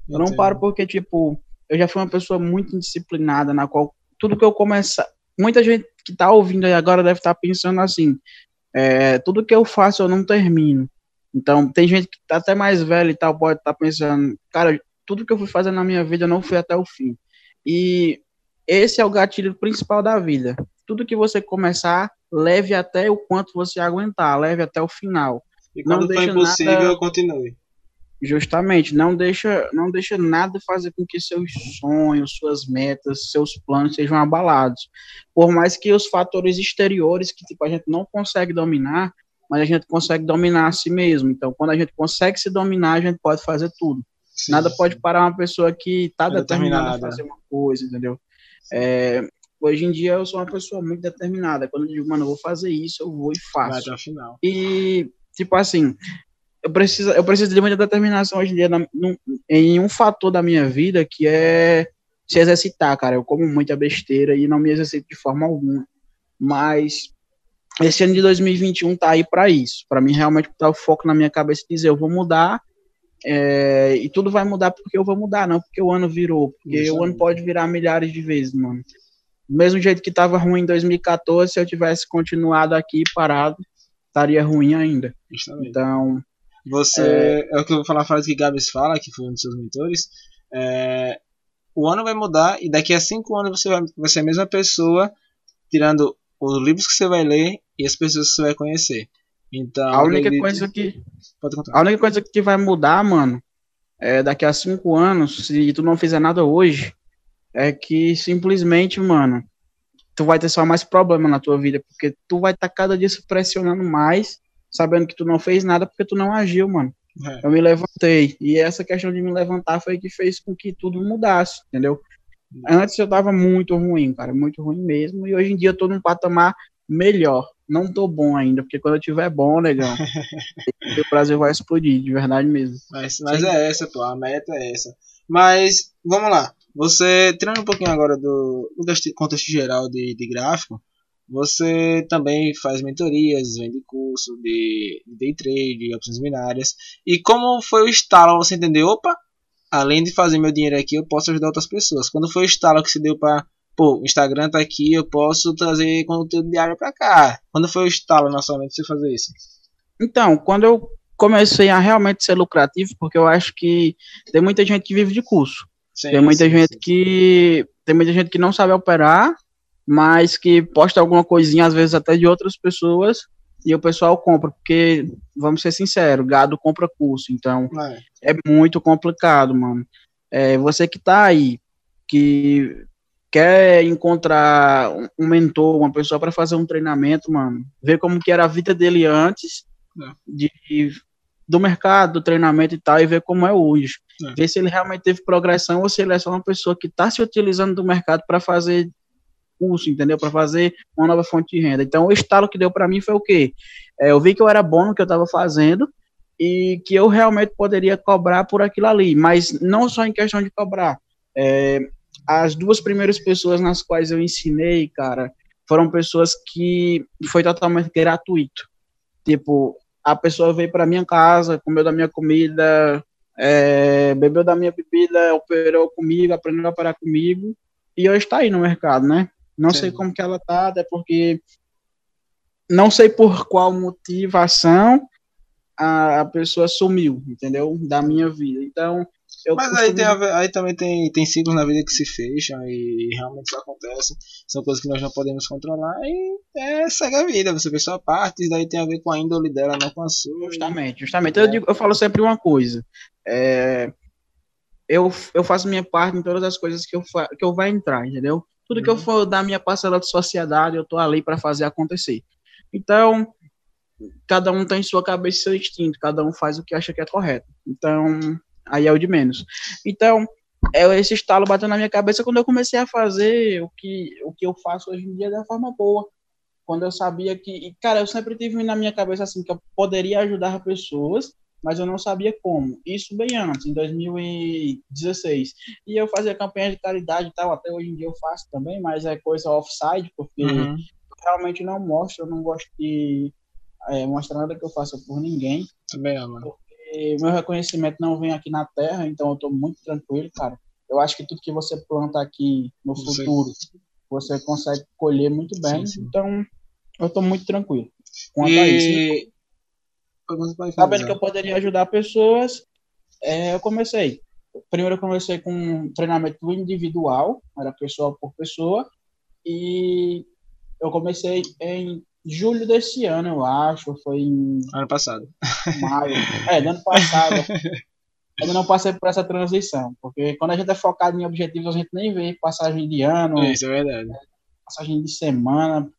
Eu não paro porque, tipo, eu já fui uma pessoa muito indisciplinada, na qual tudo que eu começar. Muita gente que tá ouvindo aí agora deve estar tá pensando assim: é, tudo que eu faço eu não termino. Então, tem gente que tá até mais velha e tal, pode estar tá pensando, cara, tudo que eu fui fazer na minha vida eu não fui até o fim. E esse é o gatilho principal da vida. Tudo que você começar, leve até o quanto você aguentar, leve até o final. E quando não for impossível, nada... continue. Justamente, não deixa, não deixa nada fazer com que seus sonhos, suas metas, seus planos sejam abalados. Por mais que os fatores exteriores que tipo, a gente não consegue dominar, mas a gente consegue dominar a si mesmo. Então, quando a gente consegue se dominar, a gente pode fazer tudo. Sim, nada sim. pode parar uma pessoa que está determinada a fazer uma coisa, entendeu? É, Hoje em dia eu sou uma pessoa muito determinada. Quando eu digo, mano, eu vou fazer isso, eu vou e faço. Vai final. E, tipo assim, eu preciso, eu preciso de muita determinação hoje em dia na, num, em um fator da minha vida que é se exercitar, cara. Eu como muita besteira e não me exercito de forma alguma. Mas esse ano de 2021 tá aí para isso. Para mim, realmente, tá o foco na minha cabeça de dizer, eu vou mudar. É, e tudo vai mudar porque eu vou mudar, não porque o ano virou. Porque Isso o ano pode virar milhares de vezes, mano. Do mesmo jeito que estava ruim em 2014, se eu tivesse continuado aqui parado, estaria ruim ainda. Justamente. Então. Você. É... é, o que eu vou falar a frase que Gabs fala, que foi um dos seus mentores. É, o ano vai mudar e daqui a cinco anos você vai, vai ser a mesma pessoa, tirando os livros que você vai ler e as pessoas que você vai conhecer. Então, a única acredito... coisa que a única coisa que vai mudar, mano, é daqui a cinco anos, se tu não fizer nada hoje, é que simplesmente, mano, tu vai ter só mais problema na tua vida, porque tu vai estar tá cada dia se pressionando mais, sabendo que tu não fez nada porque tu não agiu, mano. É. Eu me levantei, e essa questão de me levantar foi que fez com que tudo mudasse, entendeu? Antes eu tava muito ruim, cara, muito ruim mesmo, e hoje em dia eu tô num patamar melhor. Não tô bom ainda, porque quando eu tiver bom, negão, o Brasil vai explodir, de verdade mesmo. Mas, mas é essa, pô, a meta é essa. Mas, vamos lá. Você, tirando um pouquinho agora do, do contexto geral de, de gráfico, você também faz mentorias, vende curso de, de day trade, de opções binárias. E como foi o estalo você entendeu? Opa, além de fazer meu dinheiro aqui, eu posso ajudar outras pessoas. Quando foi o estalo que se deu para, pô, o Instagram tá aqui, eu posso trazer conteúdo diário para cá. Quando foi o estalo na sua mente você fazer isso? Então, quando eu comecei a realmente ser lucrativo, porque eu acho que tem muita gente que vive de curso. Sim, tem muita sim, gente sim. que tem muita gente que não sabe operar, mas que posta alguma coisinha às vezes até de outras pessoas e o pessoal compra, porque vamos ser sinceros, gado compra curso, então é, é muito complicado, mano. É, você que tá aí, que quer encontrar um mentor, uma pessoa para fazer um treinamento, mano, ver como que era a vida dele antes é. de do mercado, do treinamento e tal, e ver como é hoje. É. Ver se ele realmente teve progressão ou se ele é só uma pessoa que está se utilizando do mercado para fazer curso, entendeu? Para fazer uma nova fonte de renda. Então, o estalo que deu para mim foi o quê? É, eu vi que eu era bom no que eu estava fazendo e que eu realmente poderia cobrar por aquilo ali, mas não só em questão de cobrar. É, as duas primeiras pessoas nas quais eu ensinei, cara, foram pessoas que foi totalmente gratuito. Tipo, a pessoa veio para minha casa, comeu da minha comida, é, bebeu da minha bebida, operou comigo, aprendeu a operar comigo, e hoje está aí no mercado, né? Não Sim. sei como que ela tá, até porque não sei por qual motivação a, a pessoa sumiu, entendeu? Da minha vida. Então, mas aí, tem aí também tem, tem ciclos na vida que se fecham e realmente isso acontece. São coisas que nós não podemos controlar e é, segue a vida. Você fez sua parte, isso daí tem a ver com a índole dela, não com a sua. Justamente, justamente. É. Eu, digo, eu falo sempre uma coisa. É, eu, eu faço minha parte em todas as coisas que eu, que eu vai entrar, entendeu? Tudo uhum. que eu uhum. for dar minha parcela de sociedade, eu tô ali para fazer acontecer. Então, cada um tem sua cabeça e seu instinto, cada um faz o que acha que é correto. Então, aí é o de menos. Então, é esse estalo bateu na minha cabeça quando eu comecei a fazer o que, o que eu faço hoje em dia da forma boa. Quando eu sabia que, cara, eu sempre tive na minha cabeça assim que eu poderia ajudar pessoas, mas eu não sabia como. Isso bem antes, em 2016. E eu fazia campanha de caridade e tal, até hoje em dia eu faço também, mas é coisa offside, porque uhum. realmente não mostro, eu não gosto de é, mostrar nada que eu faça por ninguém. Também é, meu reconhecimento não vem aqui na Terra, então eu estou muito tranquilo, cara. Eu acho que tudo que você planta aqui no futuro, você consegue colher muito bem. Sim, sim. Então, eu estou muito tranquilo. Quanto e... a isso. Sabendo que eu poderia ajudar pessoas, é, eu comecei. Primeiro eu comecei com um treinamento individual, era pessoa por pessoa, e eu comecei em julho desse ano, eu acho, foi em... Ano passado. Maio. É, do ano passado. Ainda não passei por essa transição, porque quando a gente é focado em objetivos, a gente nem vê passagem de ano. Isso é verdade. Passagem de semana.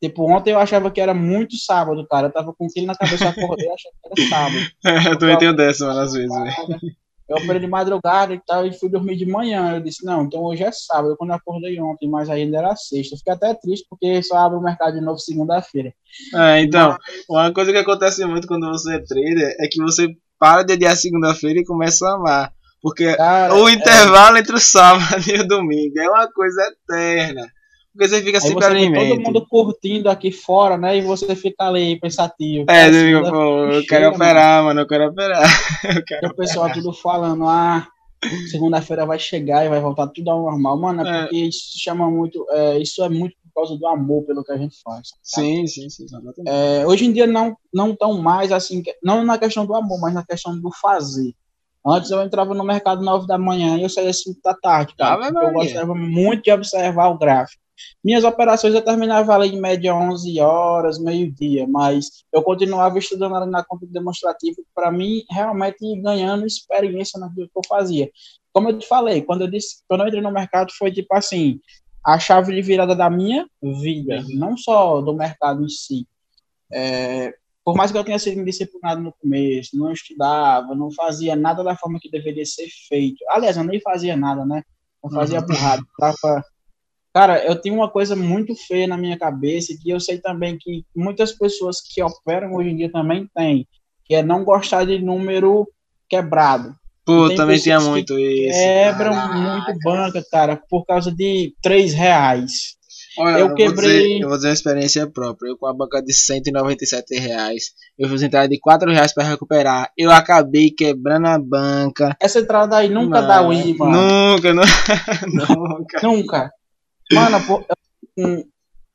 Tipo, ontem eu achava que era muito sábado, cara. Eu tava com aquilo na cabeça, acordei achando que era sábado. Eu também tenho dessa, mano, às vezes, velho. Eu operei de madrugada e tal, e fui dormir de manhã. Eu disse, não, então hoje é sábado, quando eu acordei ontem, mas ainda era sexta. Eu fiquei até triste, porque só abre o mercado de novo segunda-feira. É, então, uma coisa que acontece muito quando você é trader é que você para de adiar segunda-feira e começa a amar. Porque Cara, o é. intervalo é... entre o sábado e o domingo é uma coisa eterna. Porque você fica sempre ali Todo mundo curtindo aqui fora, né? E você fica ali pensativo. É, você fica, pô, eu quero operar, mano, eu quero operar. Eu quero o pessoal operar. tudo falando, ah, segunda-feira vai chegar e vai voltar tudo ao normal. Mano, é, é. porque isso chama muito. É, isso é muito por causa do amor pelo que a gente faz. Tá? Sim, sim, sim. É, hoje em dia não, não tão mais assim, não na questão do amor, mas na questão do fazer. Antes eu entrava no mercado 9 da manhã e eu saía 5 da tarde, cara. Ah, eu gostava muito de observar o gráfico. Minhas operações eu terminava ali em média 11 horas, meio-dia, mas eu continuava estudando ali na conta demonstrativa, para mim, realmente ganhando experiência naquilo que eu fazia. Como eu te falei, quando eu, disse, quando eu entrei no mercado, foi tipo assim, a chave de virada da minha vida, não só do mercado em si. É, por mais que eu tenha sido indisciplinado no começo, não estudava, não fazia nada da forma que deveria ser feito. Aliás, eu nem fazia nada, né? Eu fazia uhum. burrado, tava Cara, eu tenho uma coisa muito feia na minha cabeça que eu sei também que muitas pessoas que operam hoje em dia também têm, que é não gostar de número quebrado. Pô, também tinha muito isso. Quebram Caraca. muito banca, cara, por causa de três reais. Olha, eu quebrei. Vou dizer, eu vou dizer uma experiência própria. Eu com a banca de 197 reais. Eu fiz entrada de 4 reais pra recuperar. Eu acabei quebrando a banca. Essa entrada aí nunca dá win, mano. Nunca, nunca. nunca. Mano, pô,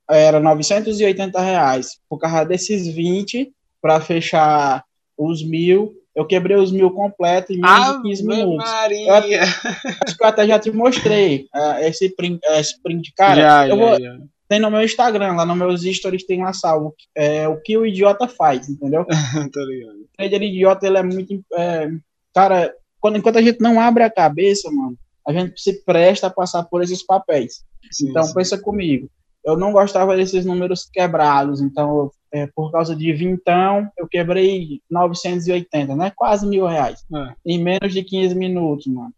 era 980 reais. Por causa desses 20, pra fechar os mil, eu quebrei os mil completos em menos de 15 minutos. Eu, acho que eu até já te mostrei uh, esse, print, uh, esse print. Cara, já, eu já, vou, já. tem no meu Instagram, lá nos meus stories tem lá salvo é, o que o idiota faz, entendeu? Tô ligado. O trader idiota, ele é muito. É, cara, quando, enquanto a gente não abre a cabeça, mano, a gente se presta a passar por esses papéis. Sim, então, sim. pensa comigo. Eu não gostava desses números quebrados, então é, por causa de vintão, eu quebrei 980, né? Quase mil reais. É. Em menos de 15 minutos, mano.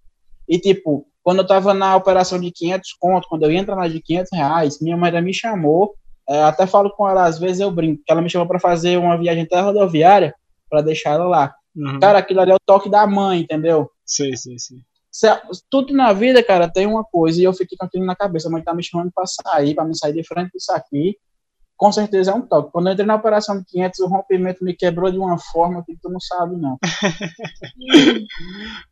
E, tipo, quando eu tava na operação de 500 conto, quando eu ia entrar na de 500 reais, minha mãe me chamou, é, até falo com ela, às vezes eu brinco, que ela me chamou para fazer uma viagem até rodoviária, para deixar ela lá. Uhum. Cara, aquilo ali é o toque da mãe, entendeu? Sim, sim, sim. Tudo na vida, cara, tem uma coisa, e eu fiquei com aquilo na cabeça, a mãe tá me chamando pra sair, pra me sair de frente disso aqui, com certeza é um toque. Quando eu entrei na operação de 500, o rompimento me quebrou de uma forma que tu não sabe, não.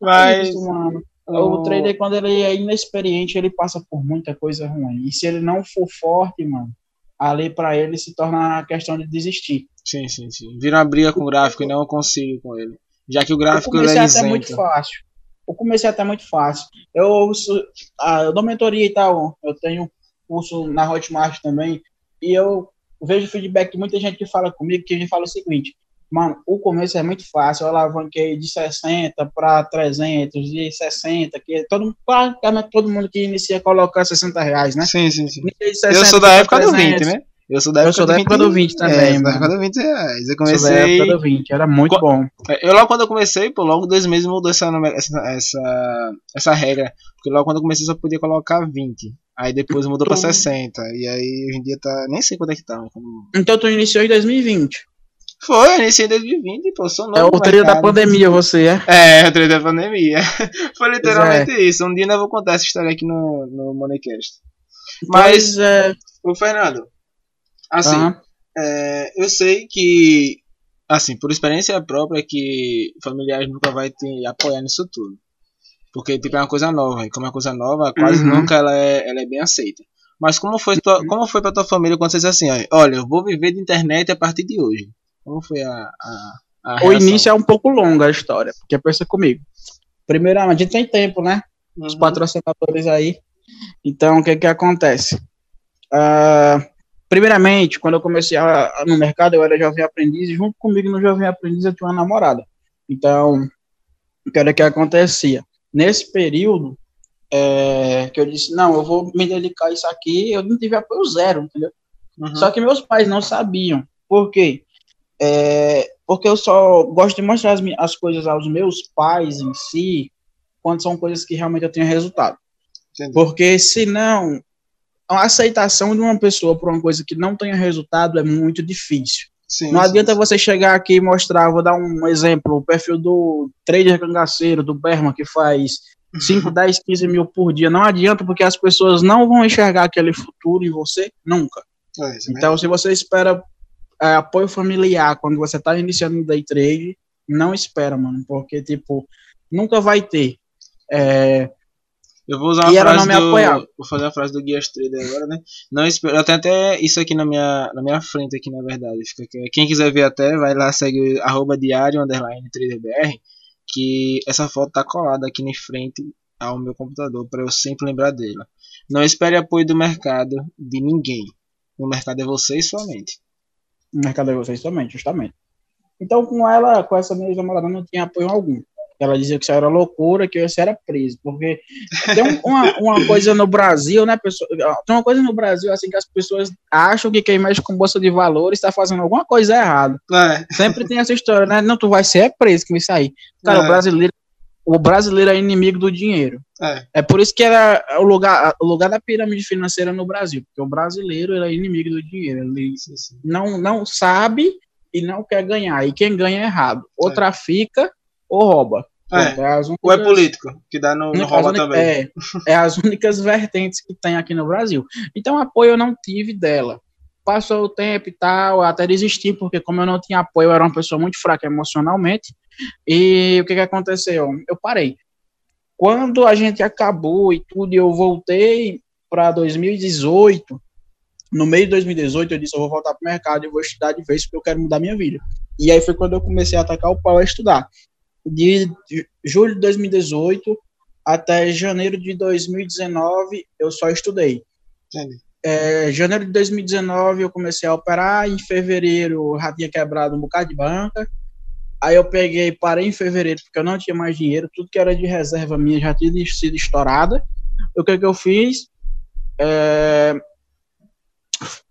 Mas, é isso, mano. O trader, quando ele é inexperiente, ele passa por muita coisa ruim. E se ele não for forte, mano, ali para ele se torna a questão de desistir. Sim, sim, sim. Vira uma briga com o gráfico e não consigo com ele. Já que o gráfico ele é até muito fácil. O começo é até muito fácil. Eu, ah, eu dou mentoria e tal. Eu tenho curso na Hotmart também. E eu vejo feedback de muita gente que fala comigo, que a gente fala o seguinte, mano, o começo é muito fácil, eu alavanquei de 60 para 300, de 60, que todo, praticamente todo mundo que inicia coloca 60 reais, né? Sim, sim, sim. eu sou da época 300, do 20, né? Eu sou da época, eu sou da época do 20, 20 também. É, da época do 20 reais. Eu comecei. Sou da época do 20, era muito bom. É, eu logo quando eu comecei, pô, logo dois meses mudou essa, essa, essa, essa regra. Porque logo quando eu comecei só podia colocar 20. Aí depois mudou pra 60. E aí hoje em dia tá. Nem sei quando é que tá. Então tu iniciou em 2020. Foi, eu iniciei em 2020, pô, sou novo. É o trilho da pandemia, você é? É, o trilho da pandemia. Foi literalmente é. isso. Um dia eu vou contar essa história aqui no, no Moneycast. Mas, Mas é... o Fernando, assim, uhum. é, eu sei que, assim, por experiência própria, que familiares nunca vai te apoiar nisso tudo. Porque, tipo, é uma coisa nova. E como é uma coisa nova, quase uhum. nunca ela é, ela é bem aceita. Mas como foi, tua, uhum. como foi pra tua família quando você disse assim, olha, eu vou viver de internet a partir de hoje? Como foi a, a, a O início é um pouco longa a história, porque pensa comigo. Primeiramente, a gente tem tempo, né? Os uhum. patrocinadores aí. Então, o que que acontece? Uh, primeiramente, quando eu comecei a, no mercado, eu era jovem aprendiz, e junto comigo no jovem aprendiz eu tinha uma namorada. Então, o que era que acontecia? nesse período é, que eu disse, não, eu vou me dedicar a isso aqui, eu não tive apoio zero, entendeu? Uhum. Só que meus pais não sabiam. Por quê? É, porque eu só gosto de mostrar as, as coisas aos meus pais em si, quando são coisas que realmente eu tenho resultado. Entendi. Porque senão, a aceitação de uma pessoa por uma coisa que não tenha resultado é muito difícil. Sim, não adianta sim. você chegar aqui e mostrar, vou dar um exemplo, o perfil do trader cangaceiro, do Berman, que faz 5, 10, 15 mil por dia. Não adianta, porque as pessoas não vão enxergar aquele futuro em você nunca. É, então, se você espera é, apoio familiar quando você está iniciando no day trade, não espera, mano, porque, tipo, nunca vai ter. É, eu vou usar uma frase do, Vou fazer a frase do Guias Trader agora, né? Não espero. Eu tenho até isso aqui na minha, na minha frente aqui, na verdade. Fica aqui. Quem quiser ver até, vai lá, segue arroba diário, underline traderbr, que essa foto tá colada aqui em frente ao meu computador, para eu sempre lembrar dela. Não espere apoio do mercado, de ninguém. O mercado é vocês somente. O mercado é vocês somente, justamente. Então, com ela, com essa minha namorada, não tinha apoio algum. Ela dizia que isso era loucura, que você era preso. Porque tem uma, uma coisa no Brasil, né, pessoal? Tem uma coisa no Brasil, assim, que as pessoas acham que quem mexe com bolsa de valores está fazendo alguma coisa errada. É. Sempre tem essa história, né? Não, tu vai ser preso que vai sair. Cara, é. o brasileiro o brasileiro é inimigo do dinheiro. É, é por isso que era o lugar, o lugar da pirâmide financeira no Brasil, porque o brasileiro é inimigo do dinheiro. Ele sim, sim. Não, não sabe e não quer ganhar. E quem ganha é errado. Ou é. trafica ou rouba. É, é únicas, ou é político, que dá no, no rouba também. É, é as únicas vertentes que tem aqui no Brasil. Então, apoio eu não tive dela. Passou o tempo e tal, até desisti, porque como eu não tinha apoio, eu era uma pessoa muito fraca emocionalmente. E o que, que aconteceu? Eu parei. Quando a gente acabou e tudo, eu voltei para 2018. No meio de 2018, eu disse: eu vou voltar para o mercado e vou estudar de vez, porque eu quero mudar minha vida. E aí foi quando eu comecei a atacar o pau a estudar. De julho de 2018 até janeiro de 2019, eu só estudei. É, janeiro de 2019 eu comecei a operar, em fevereiro já tinha quebrado um bocado de banca, aí eu peguei, parei em fevereiro porque eu não tinha mais dinheiro, tudo que era de reserva minha já tinha sido estourada. O que que eu fiz? É,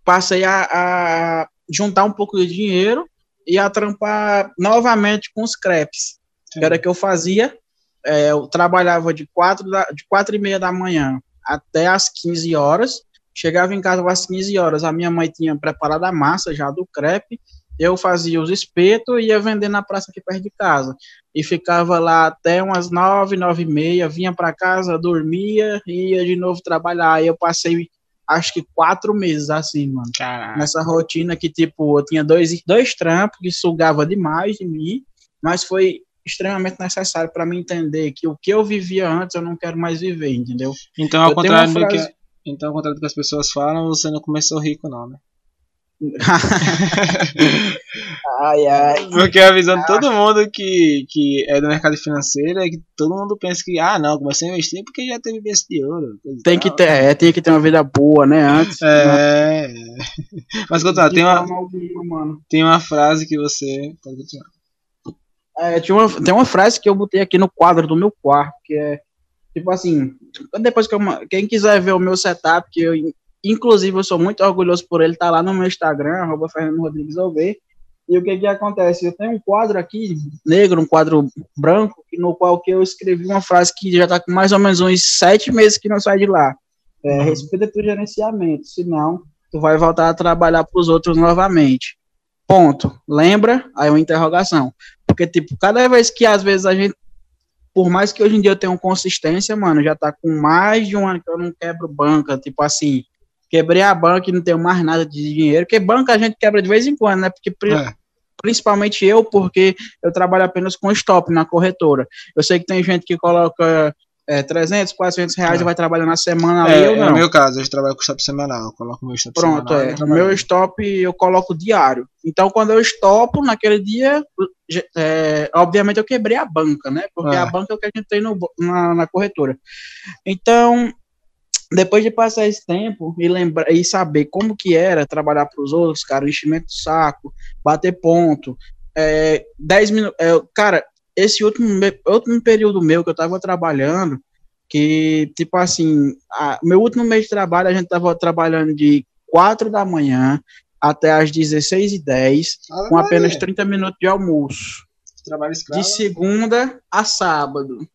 passei a, a juntar um pouco de dinheiro e a trampar novamente com os crepes, que era que eu fazia. É, eu trabalhava de quatro, da, de quatro e meia da manhã até as 15 horas. Chegava em casa às 15 horas, a minha mãe tinha preparado a massa já do crepe, eu fazia os espetos e ia vender na praça aqui perto de casa. E ficava lá até umas nove, nove e meia, vinha para casa, dormia e ia de novo trabalhar. Aí eu passei acho que quatro meses assim, mano. Caraca. Nessa rotina que, tipo, eu tinha dois, dois trampos que sugava demais de mim, mas foi extremamente necessário para mim entender que o que eu vivia antes eu não quero mais viver, entendeu? Então, ao contrário frase... do que então, ao contrário do que as pessoas falam, você não começou rico não, né? ai, ai. Porque a visão de todo mundo que, que é do mercado financeiro é que todo mundo pensa que, ah, não, comecei a investir porque já teve berço de ouro. Tem que ter, é, tem que ter uma vida boa, né, antes. É. Né? Mas, contar, tem uma, tem uma frase que você pode continuar. É, tinha uma, tem uma frase que eu botei aqui no quadro do meu quarto, que é, tipo assim, depois que eu, quem quiser ver o meu setup, que eu Inclusive, eu sou muito orgulhoso por ele tá lá no meu Instagram, arroba Fernando Rodrigues Alve. E o que que acontece? Eu tenho um quadro aqui, negro, um quadro branco, no qual que eu escrevi uma frase que já está com mais ou menos uns sete meses que não sai de lá. É, uhum. respeita teu gerenciamento, senão tu vai voltar a trabalhar para os outros novamente. Ponto. Lembra? Aí uma interrogação. Porque, tipo, cada vez que às vezes a gente, por mais que hoje em dia eu tenha consistência, mano, já tá com mais de um ano que eu não quebro banca, tipo assim, quebrei a banca e não tenho mais nada de dinheiro, porque banca a gente quebra de vez em quando, né? Porque é. principalmente eu, porque eu trabalho apenas com stop na corretora. Eu sei que tem gente que coloca é, 300, 400 reais é. e vai trabalhar na semana é, ali, não. No meu caso, eu trabalho com stop semanal, eu coloco meu stop Pronto, semanal. Pronto, é. Meu stop eu coloco diário. Então, quando eu stopo naquele dia, é, obviamente eu quebrei a banca, né? Porque é. a banca é o que a gente tem no, na, na corretora. Então, depois de passar esse tempo e lembrar e saber como que era trabalhar para os outros, cara, enchimento do saco, bater ponto, é, 10 minutos, é, cara, esse último, último período meu que eu tava trabalhando, que, tipo assim, a, meu último mês de trabalho, a gente tava trabalhando de 4 da manhã até as 16 e 10 ah, com apenas 30 minutos de almoço. Trabalho escravo. De segunda a sábado.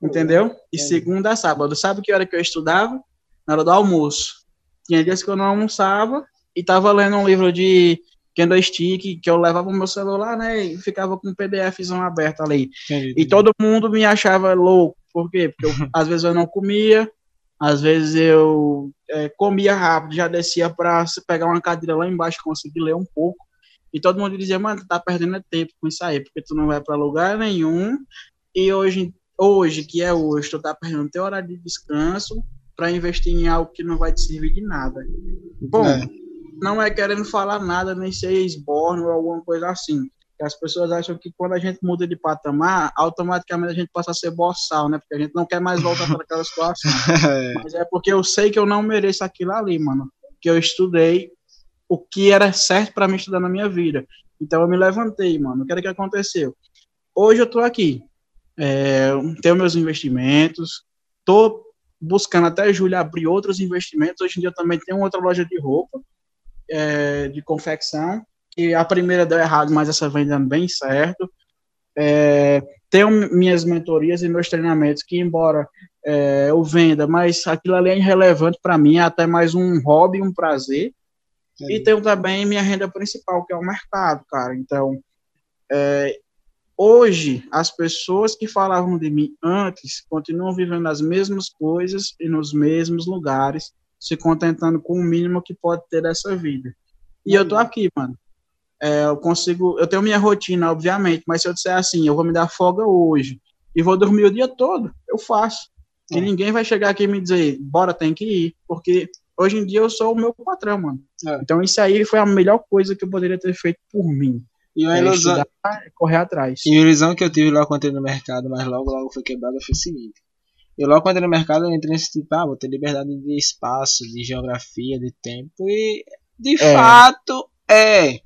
Entendeu? De segunda a sábado. Sabe que hora que eu estudava? Na hora do almoço. Tinha dias que eu não almoçava e tava lendo um livro de candlestick que eu levava o meu celular, né? E ficava com o PDFzão aberto ali. Entendi. E todo mundo me achava louco. Por quê? Porque eu, às vezes eu não comia, às vezes eu é, comia rápido, já descia para pegar uma cadeira lá embaixo, conseguir ler um pouco. E todo mundo dizia, mano, tu tá perdendo tempo com isso aí, porque tu não vai para lugar nenhum. E hoje hoje, que é hoje, tu tá perdendo teu horário de descanso para investir em algo que não vai te servir de nada. Bom, é. Não é querendo falar nada, nem ser esborno ou alguma coisa assim. As pessoas acham que quando a gente muda de patamar, automaticamente a gente passa a ser boçal, né? Porque a gente não quer mais voltar para aquela situação. é. Mas é porque eu sei que eu não mereço aquilo ali, mano. Que eu estudei o que era certo para mim estudar na minha vida. Então eu me levantei, mano. O que era que aconteceu? Hoje eu tô aqui é, tenho meus investimentos, estou buscando até julho abrir outros investimentos. Hoje em dia eu também tenho outra loja de roupa, é, de confecção, que a primeira deu errado, mas essa vem dando bem certo. É, tenho minhas mentorias e meus treinamentos, que embora é, eu venda, mas aquilo ali é irrelevante para mim, é até mais um hobby, um prazer. E tenho também minha renda principal, que é o mercado, cara. Então, é, hoje, as pessoas que falavam de mim antes continuam vivendo as mesmas coisas e nos mesmos lugares, se contentando com o mínimo que pode ter dessa vida. E eu tô aqui, mano. É, eu consigo, eu tenho minha rotina, obviamente, mas se eu disser assim, eu vou me dar folga hoje e vou dormir o dia todo, eu faço. E é. ninguém vai chegar aqui e me dizer, bora, tem que ir, porque hoje em dia eu sou o meu patrão, mano. É. Então isso aí foi a melhor coisa que eu poderia ter feito por mim. E uma é ilusão. Estudar, correr atrás. E a ilusão que eu tive logo quando entrei no mercado, mas logo, logo foi quebrada, foi o seguinte. Eu logo quando entrei no mercado, eu entrei nesse tipo, ah, vou ter liberdade de espaço, de geografia, de tempo. E de é. fato é.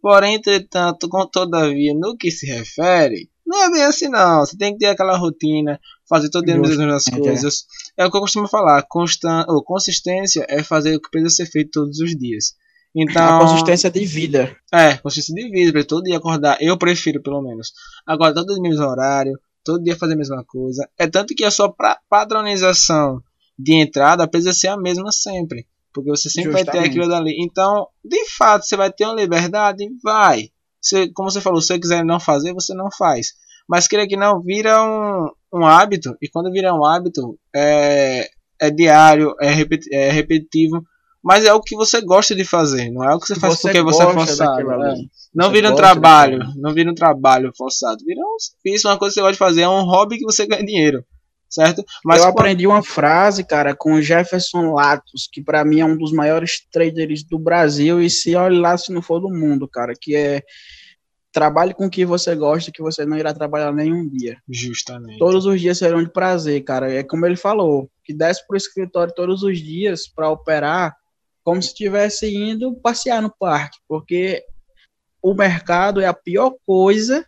Porém, entretanto, com todavia, no que se refere, não é bem assim não. Você tem que ter aquela rotina, fazer todo dia as mesmas coisas. É. é o que eu costumo falar. Constan ou consistência é fazer o que precisa ser feito todos os dias. Então, a consistência de vida. É, consistência de vida, para todo dia acordar. Eu prefiro, pelo menos. Agora, todo dia mesmo horário, todo dia fazer a mesma coisa. É tanto que a sua padronização de entrada precisa ser a mesma sempre. Porque você sempre Justamente. vai ter aquilo dali. Então, de fato, você vai ter uma liberdade? Vai. Você, como você falou, se você quiser não fazer, você não faz. Mas queira que não, vira um, um hábito. E quando vira um hábito, é, é diário, é, repeti é repetitivo mas é o que você gosta de fazer, não é o que você faz você porque você é forçado. É. Não vira um trabalho, não vira um trabalho forçado, vira um serviço, uma coisa que você gosta de fazer, é um hobby que você ganha dinheiro, certo? Mas eu aprendi uma frase, cara, com o Jefferson Latos, que para mim é um dos maiores traders do Brasil e se olha lá se não for do mundo, cara, que é trabalhe com o que você gosta, que você não irá trabalhar nenhum dia. Justamente. Todos os dias serão de prazer, cara. É como ele falou, que desce pro escritório todos os dias para operar como se estivesse indo passear no parque, porque o mercado é a pior coisa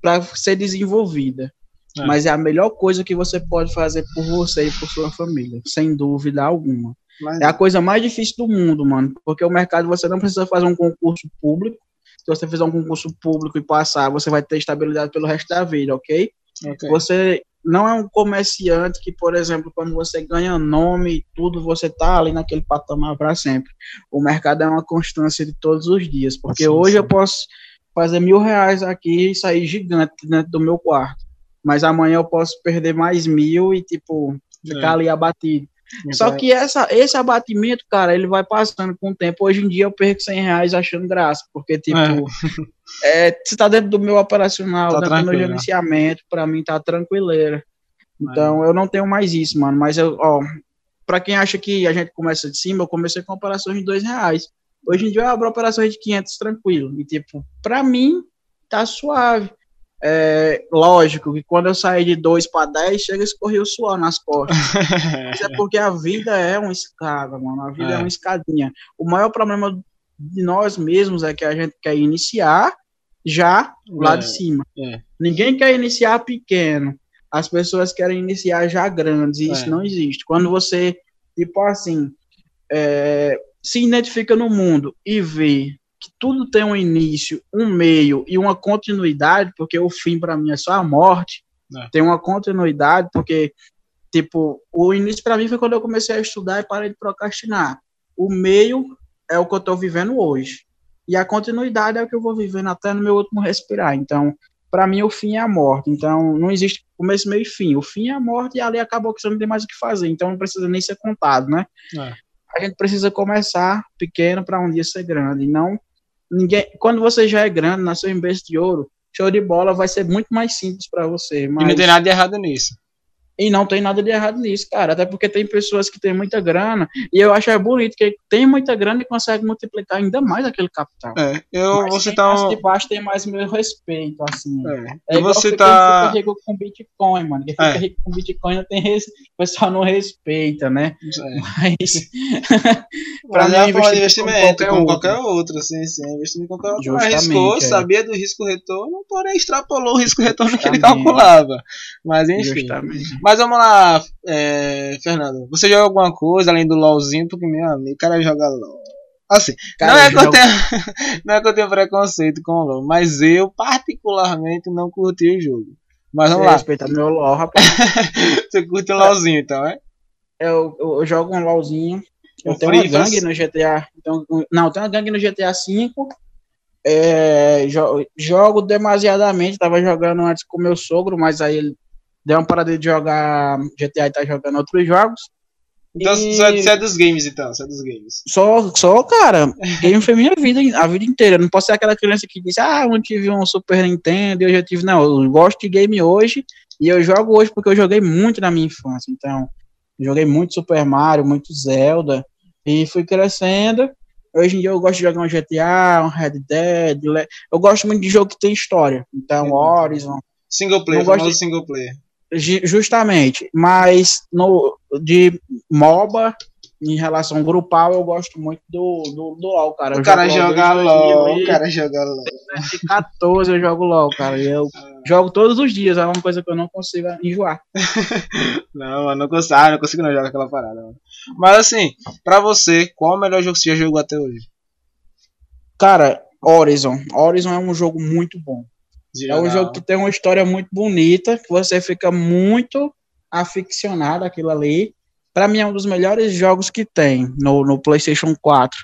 para ser desenvolvida. É. Mas é a melhor coisa que você pode fazer por você e por sua família, sem dúvida alguma. Mas... É a coisa mais difícil do mundo, mano, porque o mercado você não precisa fazer um concurso público. Se você fizer um concurso público e passar, você vai ter estabilidade pelo resto da vida, ok? okay. Você não é um comerciante que, por exemplo, quando você ganha nome e tudo, você tá ali naquele patamar para sempre. O mercado é uma constância de todos os dias, porque sim, hoje sim. eu posso fazer mil reais aqui e sair gigante dentro do meu quarto, mas amanhã eu posso perder mais mil e, tipo, ficar é. ali abatido. Só que essa, esse abatimento, cara, ele vai passando com o tempo. Hoje em dia eu perco 100 reais achando graça, porque, tipo, é. é se tá dentro do meu operacional, tá dentro do meu gerenciamento, pra mim tá tranquileira. Então, é. eu não tenho mais isso, mano. Mas, eu, ó, pra quem acha que a gente começa de cima, eu comecei com operações de 2 reais. Hoje em dia eu abro operações de 500 tranquilo. E, tipo, pra mim, tá suave. É, lógico que quando eu saí de 2 para 10, chega a escorrer o suor nas costas. Mas é porque a vida é uma escada, mano. A vida é. é uma escadinha. O maior problema de nós mesmos é que a gente quer iniciar já lá é, de cima. É. Ninguém quer iniciar pequeno. As pessoas querem iniciar já grandes, e isso é. não existe. Quando você, tipo assim, é, se identifica no mundo e vê que tudo tem um início, um meio e uma continuidade, porque o fim para mim é só a morte. É. Tem uma continuidade, porque tipo, o início para mim foi quando eu comecei a estudar e parei de procrastinar. O meio é o que eu estou vivendo hoje. E a continuidade é o que eu vou vivendo até no meu último respirar. Então, para mim, o fim é a morte. Então, não existe começo, meio e fim. O fim é a morte e ali acabou que você não tem mais o que fazer. Então, não precisa nem ser contado, né? É. A gente precisa começar pequeno para um dia ser grande. E não ninguém, quando você já é grande, nasceu em berço de ouro, show de bola vai ser muito mais simples para você. Mas... E não tem nada de errado nisso. E não tem nada de errado nisso, cara. Até porque tem pessoas que têm muita grana. E eu acho é bonito que tem muita grana e consegue multiplicar ainda mais aquele capital. É, eu Mas vou citar um... de baixo tem mais meu respeito, assim. É, é eu vou citar... Quem fica rico com Bitcoin, mano. Quem fica é. rico com Bitcoin não tem res... o pessoal não respeita, né? É. Mas... pra mim, é investimento, investimento como qualquer, como qualquer outro, assim, sim. Investimento com qualquer outro. Arriscou, é. sabia do risco-retorno, porém extrapolou o risco-retorno que ele calculava. Mas, enfim. Justamente. Mas vamos lá, é, Fernando. Você joga alguma coisa além do LOLzinho? Porque, meu amigo, o cara joga LOL. Assim, cara, não, é que eu tenho, não é que eu tenho preconceito com o LOL, mas eu, particularmente, não curti o jogo. Mas vamos Você lá. Respeita meu LOL, rapaz. Você curte o LOLzinho, então, é? Eu, eu, eu jogo um LOLzinho. Eu tenho uma gangue no GTA. Então, não, eu tenho uma gangue no GTA V É, jo jogo demasiadamente, tava jogando antes com meu sogro, mas aí ele deu uma parada de jogar GTA e tá jogando outros jogos. Então e... você é dos games, então, você é dos games. Só, só, cara, game foi minha vida, a vida inteira. Não posso ser aquela criança que diz, ah, eu tive um Super Nintendo, eu já tive. Não, eu gosto de game hoje e eu jogo hoje porque eu joguei muito na minha infância. Então, joguei muito Super Mario, muito Zelda e fui crescendo. Hoje em dia eu gosto de jogar um GTA, um Red Dead. Eu gosto muito de jogo que tem história. Então, Horizon. Single player, famoso de... single player. Justamente, mas no, de MOBA, em relação grupal, eu gosto muito do, do, do LoL, cara. O cara joga LoL, o cara joga LoL. De 14 eu jogo LoL, cara. E eu ah. jogo todos os dias, é uma coisa que eu não consigo enjoar. não, eu não consigo, ah, não consigo não jogar aquela parada. Mano. Mas assim, pra você, qual o melhor jogo que você já jogou até hoje? Cara, Horizon. Horizon é um jogo muito bom. É um jogo que tem uma história muito bonita, que você fica muito aficionado aquilo ali. Para mim é um dos melhores jogos que tem no, no PlayStation 4.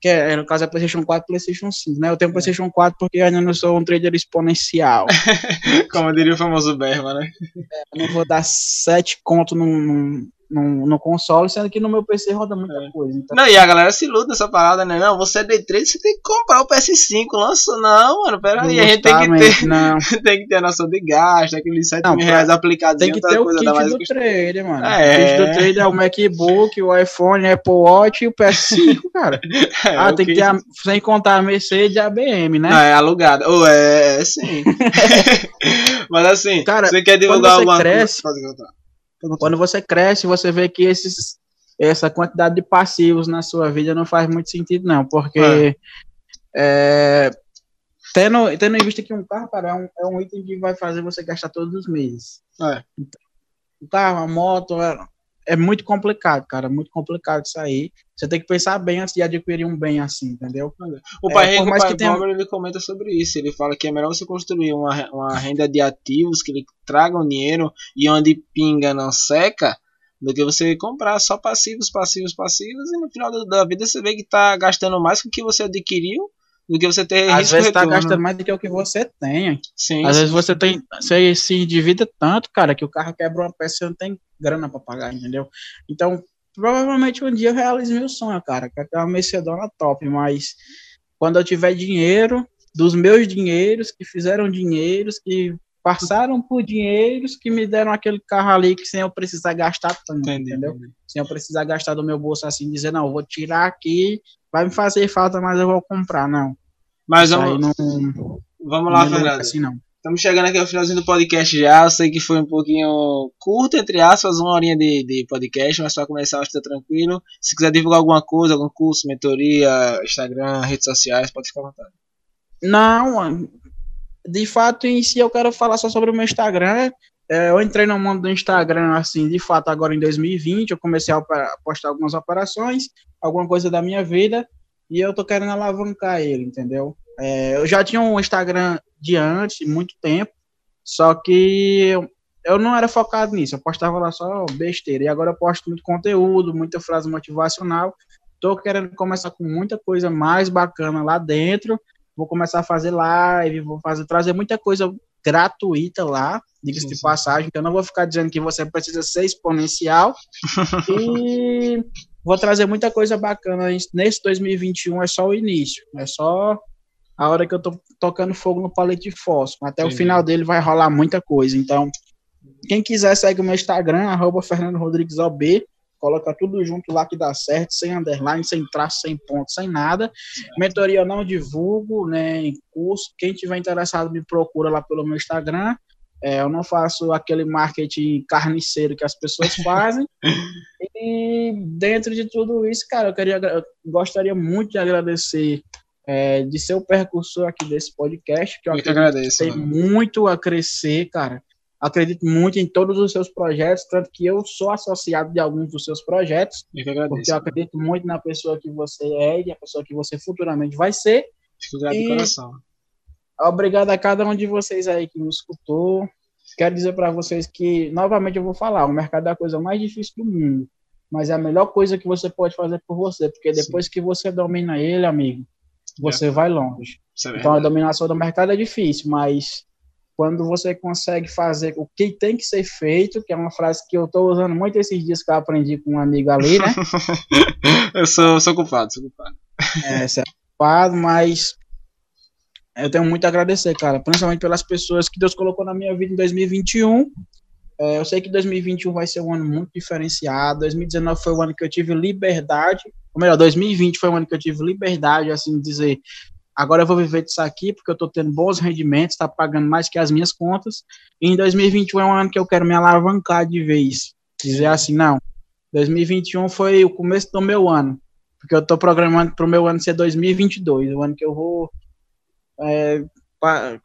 Que é, no caso é PlayStation 4 e PlayStation 5, né? Eu tenho é. PlayStation 4 porque eu ainda não sou um trader exponencial. Como diria o famoso Berma, né? É, eu não vou dar 7 conto num, num, no, no console, sendo que no meu PC roda muita é. coisa. Então... Não, e a galera se luta nessa parada, né? Não, você é Day 3, você tem que comprar o PS5. Lançou, não, mano, pera aí. A gente tem que ter, não. tem que ter a noção de gasto, aqueles 7 não, mil reais aplicados Tem que ter o kit do trader, mano. É. O kit do trader é o MacBook, o iPhone, o Apple Watch e o PS5, cara. É, ah, tem que ter, a, sem contar a Mercedes e a BM, né? Não, é alugada. Ou oh, é, é sim. Mas assim, cara, você quer divulgar alguma cresce, coisa? Quando você cresce, você vê que esses, essa quantidade de passivos na sua vida não faz muito sentido, não, porque é. É, tendo, tendo em vista que um carro, cara, é um, é um item que vai fazer você gastar todos os meses. É. Então, o carro, a moto, é, é muito complicado, cara, muito complicado isso aí. Você tem que pensar bem antes de adquirir um bem assim, entendeu? O pai é, Rico, o pai tenha... ele comenta sobre isso. Ele fala que é melhor você construir uma, uma renda de ativos que lhe tragam dinheiro e onde pinga não seca, do que você comprar só passivos, passivos, passivos e no final da vida você vê que está gastando mais com o que você adquiriu do que você ter Às vezes está gastando mais do que o que você tem. Sim, Às sim. vezes você tem, você se endivida tanto, cara, que o carro quebra uma peça e você não tem grana para pagar, entendeu? Então, provavelmente um dia eu realize meu sonho, cara, que é uma Mercedona top, mas quando eu tiver dinheiro, dos meus dinheiros, que fizeram dinheiros, que passaram por dinheiros que me deram aquele carro ali que sem eu precisar gastar tanto, entendeu? Sem eu precisar gastar do meu bolso assim, dizer, não, vou tirar aqui, vai me fazer falta, mas eu vou comprar, não. Mas vamos, não, vamos lá, Fernando. Assim, não. Estamos chegando aqui ao finalzinho do podcast já. Eu sei que foi um pouquinho curto, entre aspas, uma horinha de, de podcast, mas para começar, acho que tá tranquilo. Se quiser divulgar alguma coisa, algum curso, mentoria, Instagram, redes sociais, pode ficar à vontade. Não, de fato, em si, eu quero falar só sobre o meu Instagram. É, eu entrei no mundo do Instagram, assim, de fato, agora em 2020. Eu comecei a postar algumas operações, alguma coisa da minha vida, e eu tô querendo alavancar ele, entendeu? É, eu já tinha um Instagram de antes, muito tempo, só que eu, eu não era focado nisso, eu postava lá só besteira, e agora eu posto muito conteúdo, muita frase motivacional, tô querendo começar com muita coisa mais bacana lá dentro, vou começar a fazer live, vou fazer, trazer muita coisa gratuita lá, diga-se de passagem, então eu não vou ficar dizendo que você precisa ser exponencial, e vou trazer muita coisa bacana. Nesse 2021, é só o início, é só a hora que eu tô tocando fogo no palete de fósforo. Até o final dele vai rolar muita coisa. Então, quem quiser segue o meu Instagram, arroba Fernando Rodrigues OB. Coloca tudo junto lá que dá certo, sem underline, sem traço, sem ponto, sem nada. Mentoria eu não divulgo, né, em curso. Quem tiver interessado me procura lá pelo meu Instagram. É, eu não faço aquele marketing carniceiro que as pessoas fazem. e dentro de tudo isso, cara, eu, queria, eu gostaria muito de agradecer é, de ser o percursor aqui desse podcast, que eu muito agradeço, tem mano. muito a crescer, cara. Acredito muito em todos os seus projetos, tanto que eu sou associado de alguns dos seus projetos, eu agradeço, porque eu acredito muito na pessoa que você é e na pessoa que você futuramente vai ser. Fico grato de coração. Obrigado a cada um de vocês aí que me escutou. Quero dizer para vocês que, novamente, eu vou falar: o mercado é a coisa mais difícil do mundo, mas é a melhor coisa que você pode fazer por você, porque depois Sim. que você domina ele, amigo, você vai longe. É então a dominação do mercado é difícil, mas quando você consegue fazer o que tem que ser feito, que é uma frase que eu estou usando muito esses dias que eu aprendi com um amigo ali, né? eu sou, sou culpado, sou culpado. É, você é culpado, mas eu tenho muito a agradecer, cara, principalmente pelas pessoas que Deus colocou na minha vida em 2021. É, eu sei que 2021 vai ser um ano muito diferenciado. 2019 foi o ano que eu tive liberdade, ou melhor, 2020 foi o ano que eu tive liberdade, assim dizer, agora eu vou viver disso aqui porque eu estou tendo bons rendimentos, está pagando mais que as minhas contas. E em 2021 é um ano que eu quero me alavancar de vez. Dizer assim, não, 2021 foi o começo do meu ano, porque eu estou programando para o meu ano ser 2022, o ano que eu vou. É,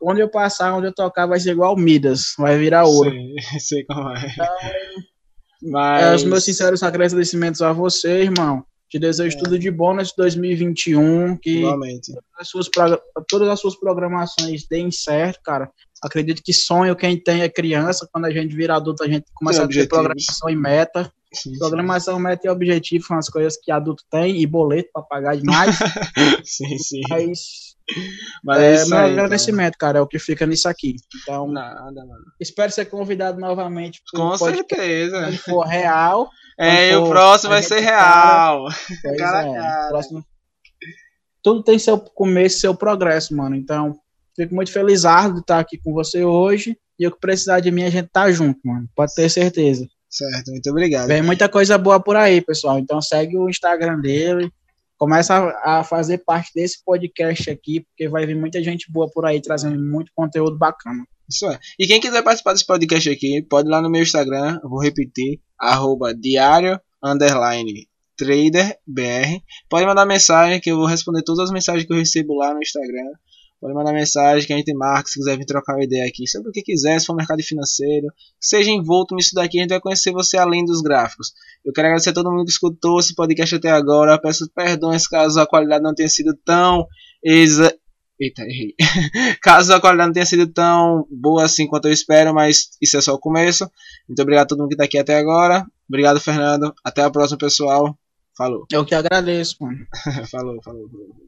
onde eu passar, onde eu tocar, vai ser igual Midas, vai virar ouro. Sei, sei como é. Então, Mas... é, os meus sinceros agradecimentos a você, irmão. Te desejo é. tudo de bom nesse 2021. Que as suas, todas as suas programações deem certo, cara. Acredito que sonho quem tem é criança. Quando a gente vira adulto, a gente começa a ter programação e meta. Sim, programação, sim. meta e objetivo são as coisas que adulto tem e boleto para pagar demais. sim, sim. Mas, Mas é, é meu aí, agradecimento, então. cara, é o que fica nisso aqui. Então, Nada, mano. espero ser convidado novamente. Com certeza. Se for real. É, e o próximo vai ser real. Cara, é, cara. Próximo... Tudo tem seu começo, seu progresso, mano. Então, fico muito feliz de estar aqui com você hoje. E o que precisar de mim, a gente tá junto, mano. Pode ter certeza. Certo, muito obrigado. Vem muita coisa boa por aí, pessoal. Então segue o Instagram dele. Começa a, a fazer parte desse podcast aqui, porque vai vir muita gente boa por aí trazendo muito conteúdo bacana. Isso é. E quem quiser participar desse podcast aqui, pode ir lá no meu Instagram, vou repetir, arroba diário, underline. Pode mandar mensagem que eu vou responder todas as mensagens que eu recebo lá no Instagram. Pode mandar mensagem que a gente marca se quiser vir trocar uma ideia aqui sobre o que quiser, se for mercado financeiro, seja envolto nisso daqui, a gente vai conhecer você além dos gráficos. Eu quero agradecer a todo mundo que escutou esse podcast até agora. Peço perdões caso a qualidade não tenha sido tão exa Eita, errei. Caso a qualidade não tenha sido tão boa assim quanto eu espero, mas isso é só o começo. Muito obrigado a todo mundo que está aqui até agora. Obrigado, Fernando. Até a próxima, pessoal. Falou. Eu que agradeço, mano. falou, falou. falou.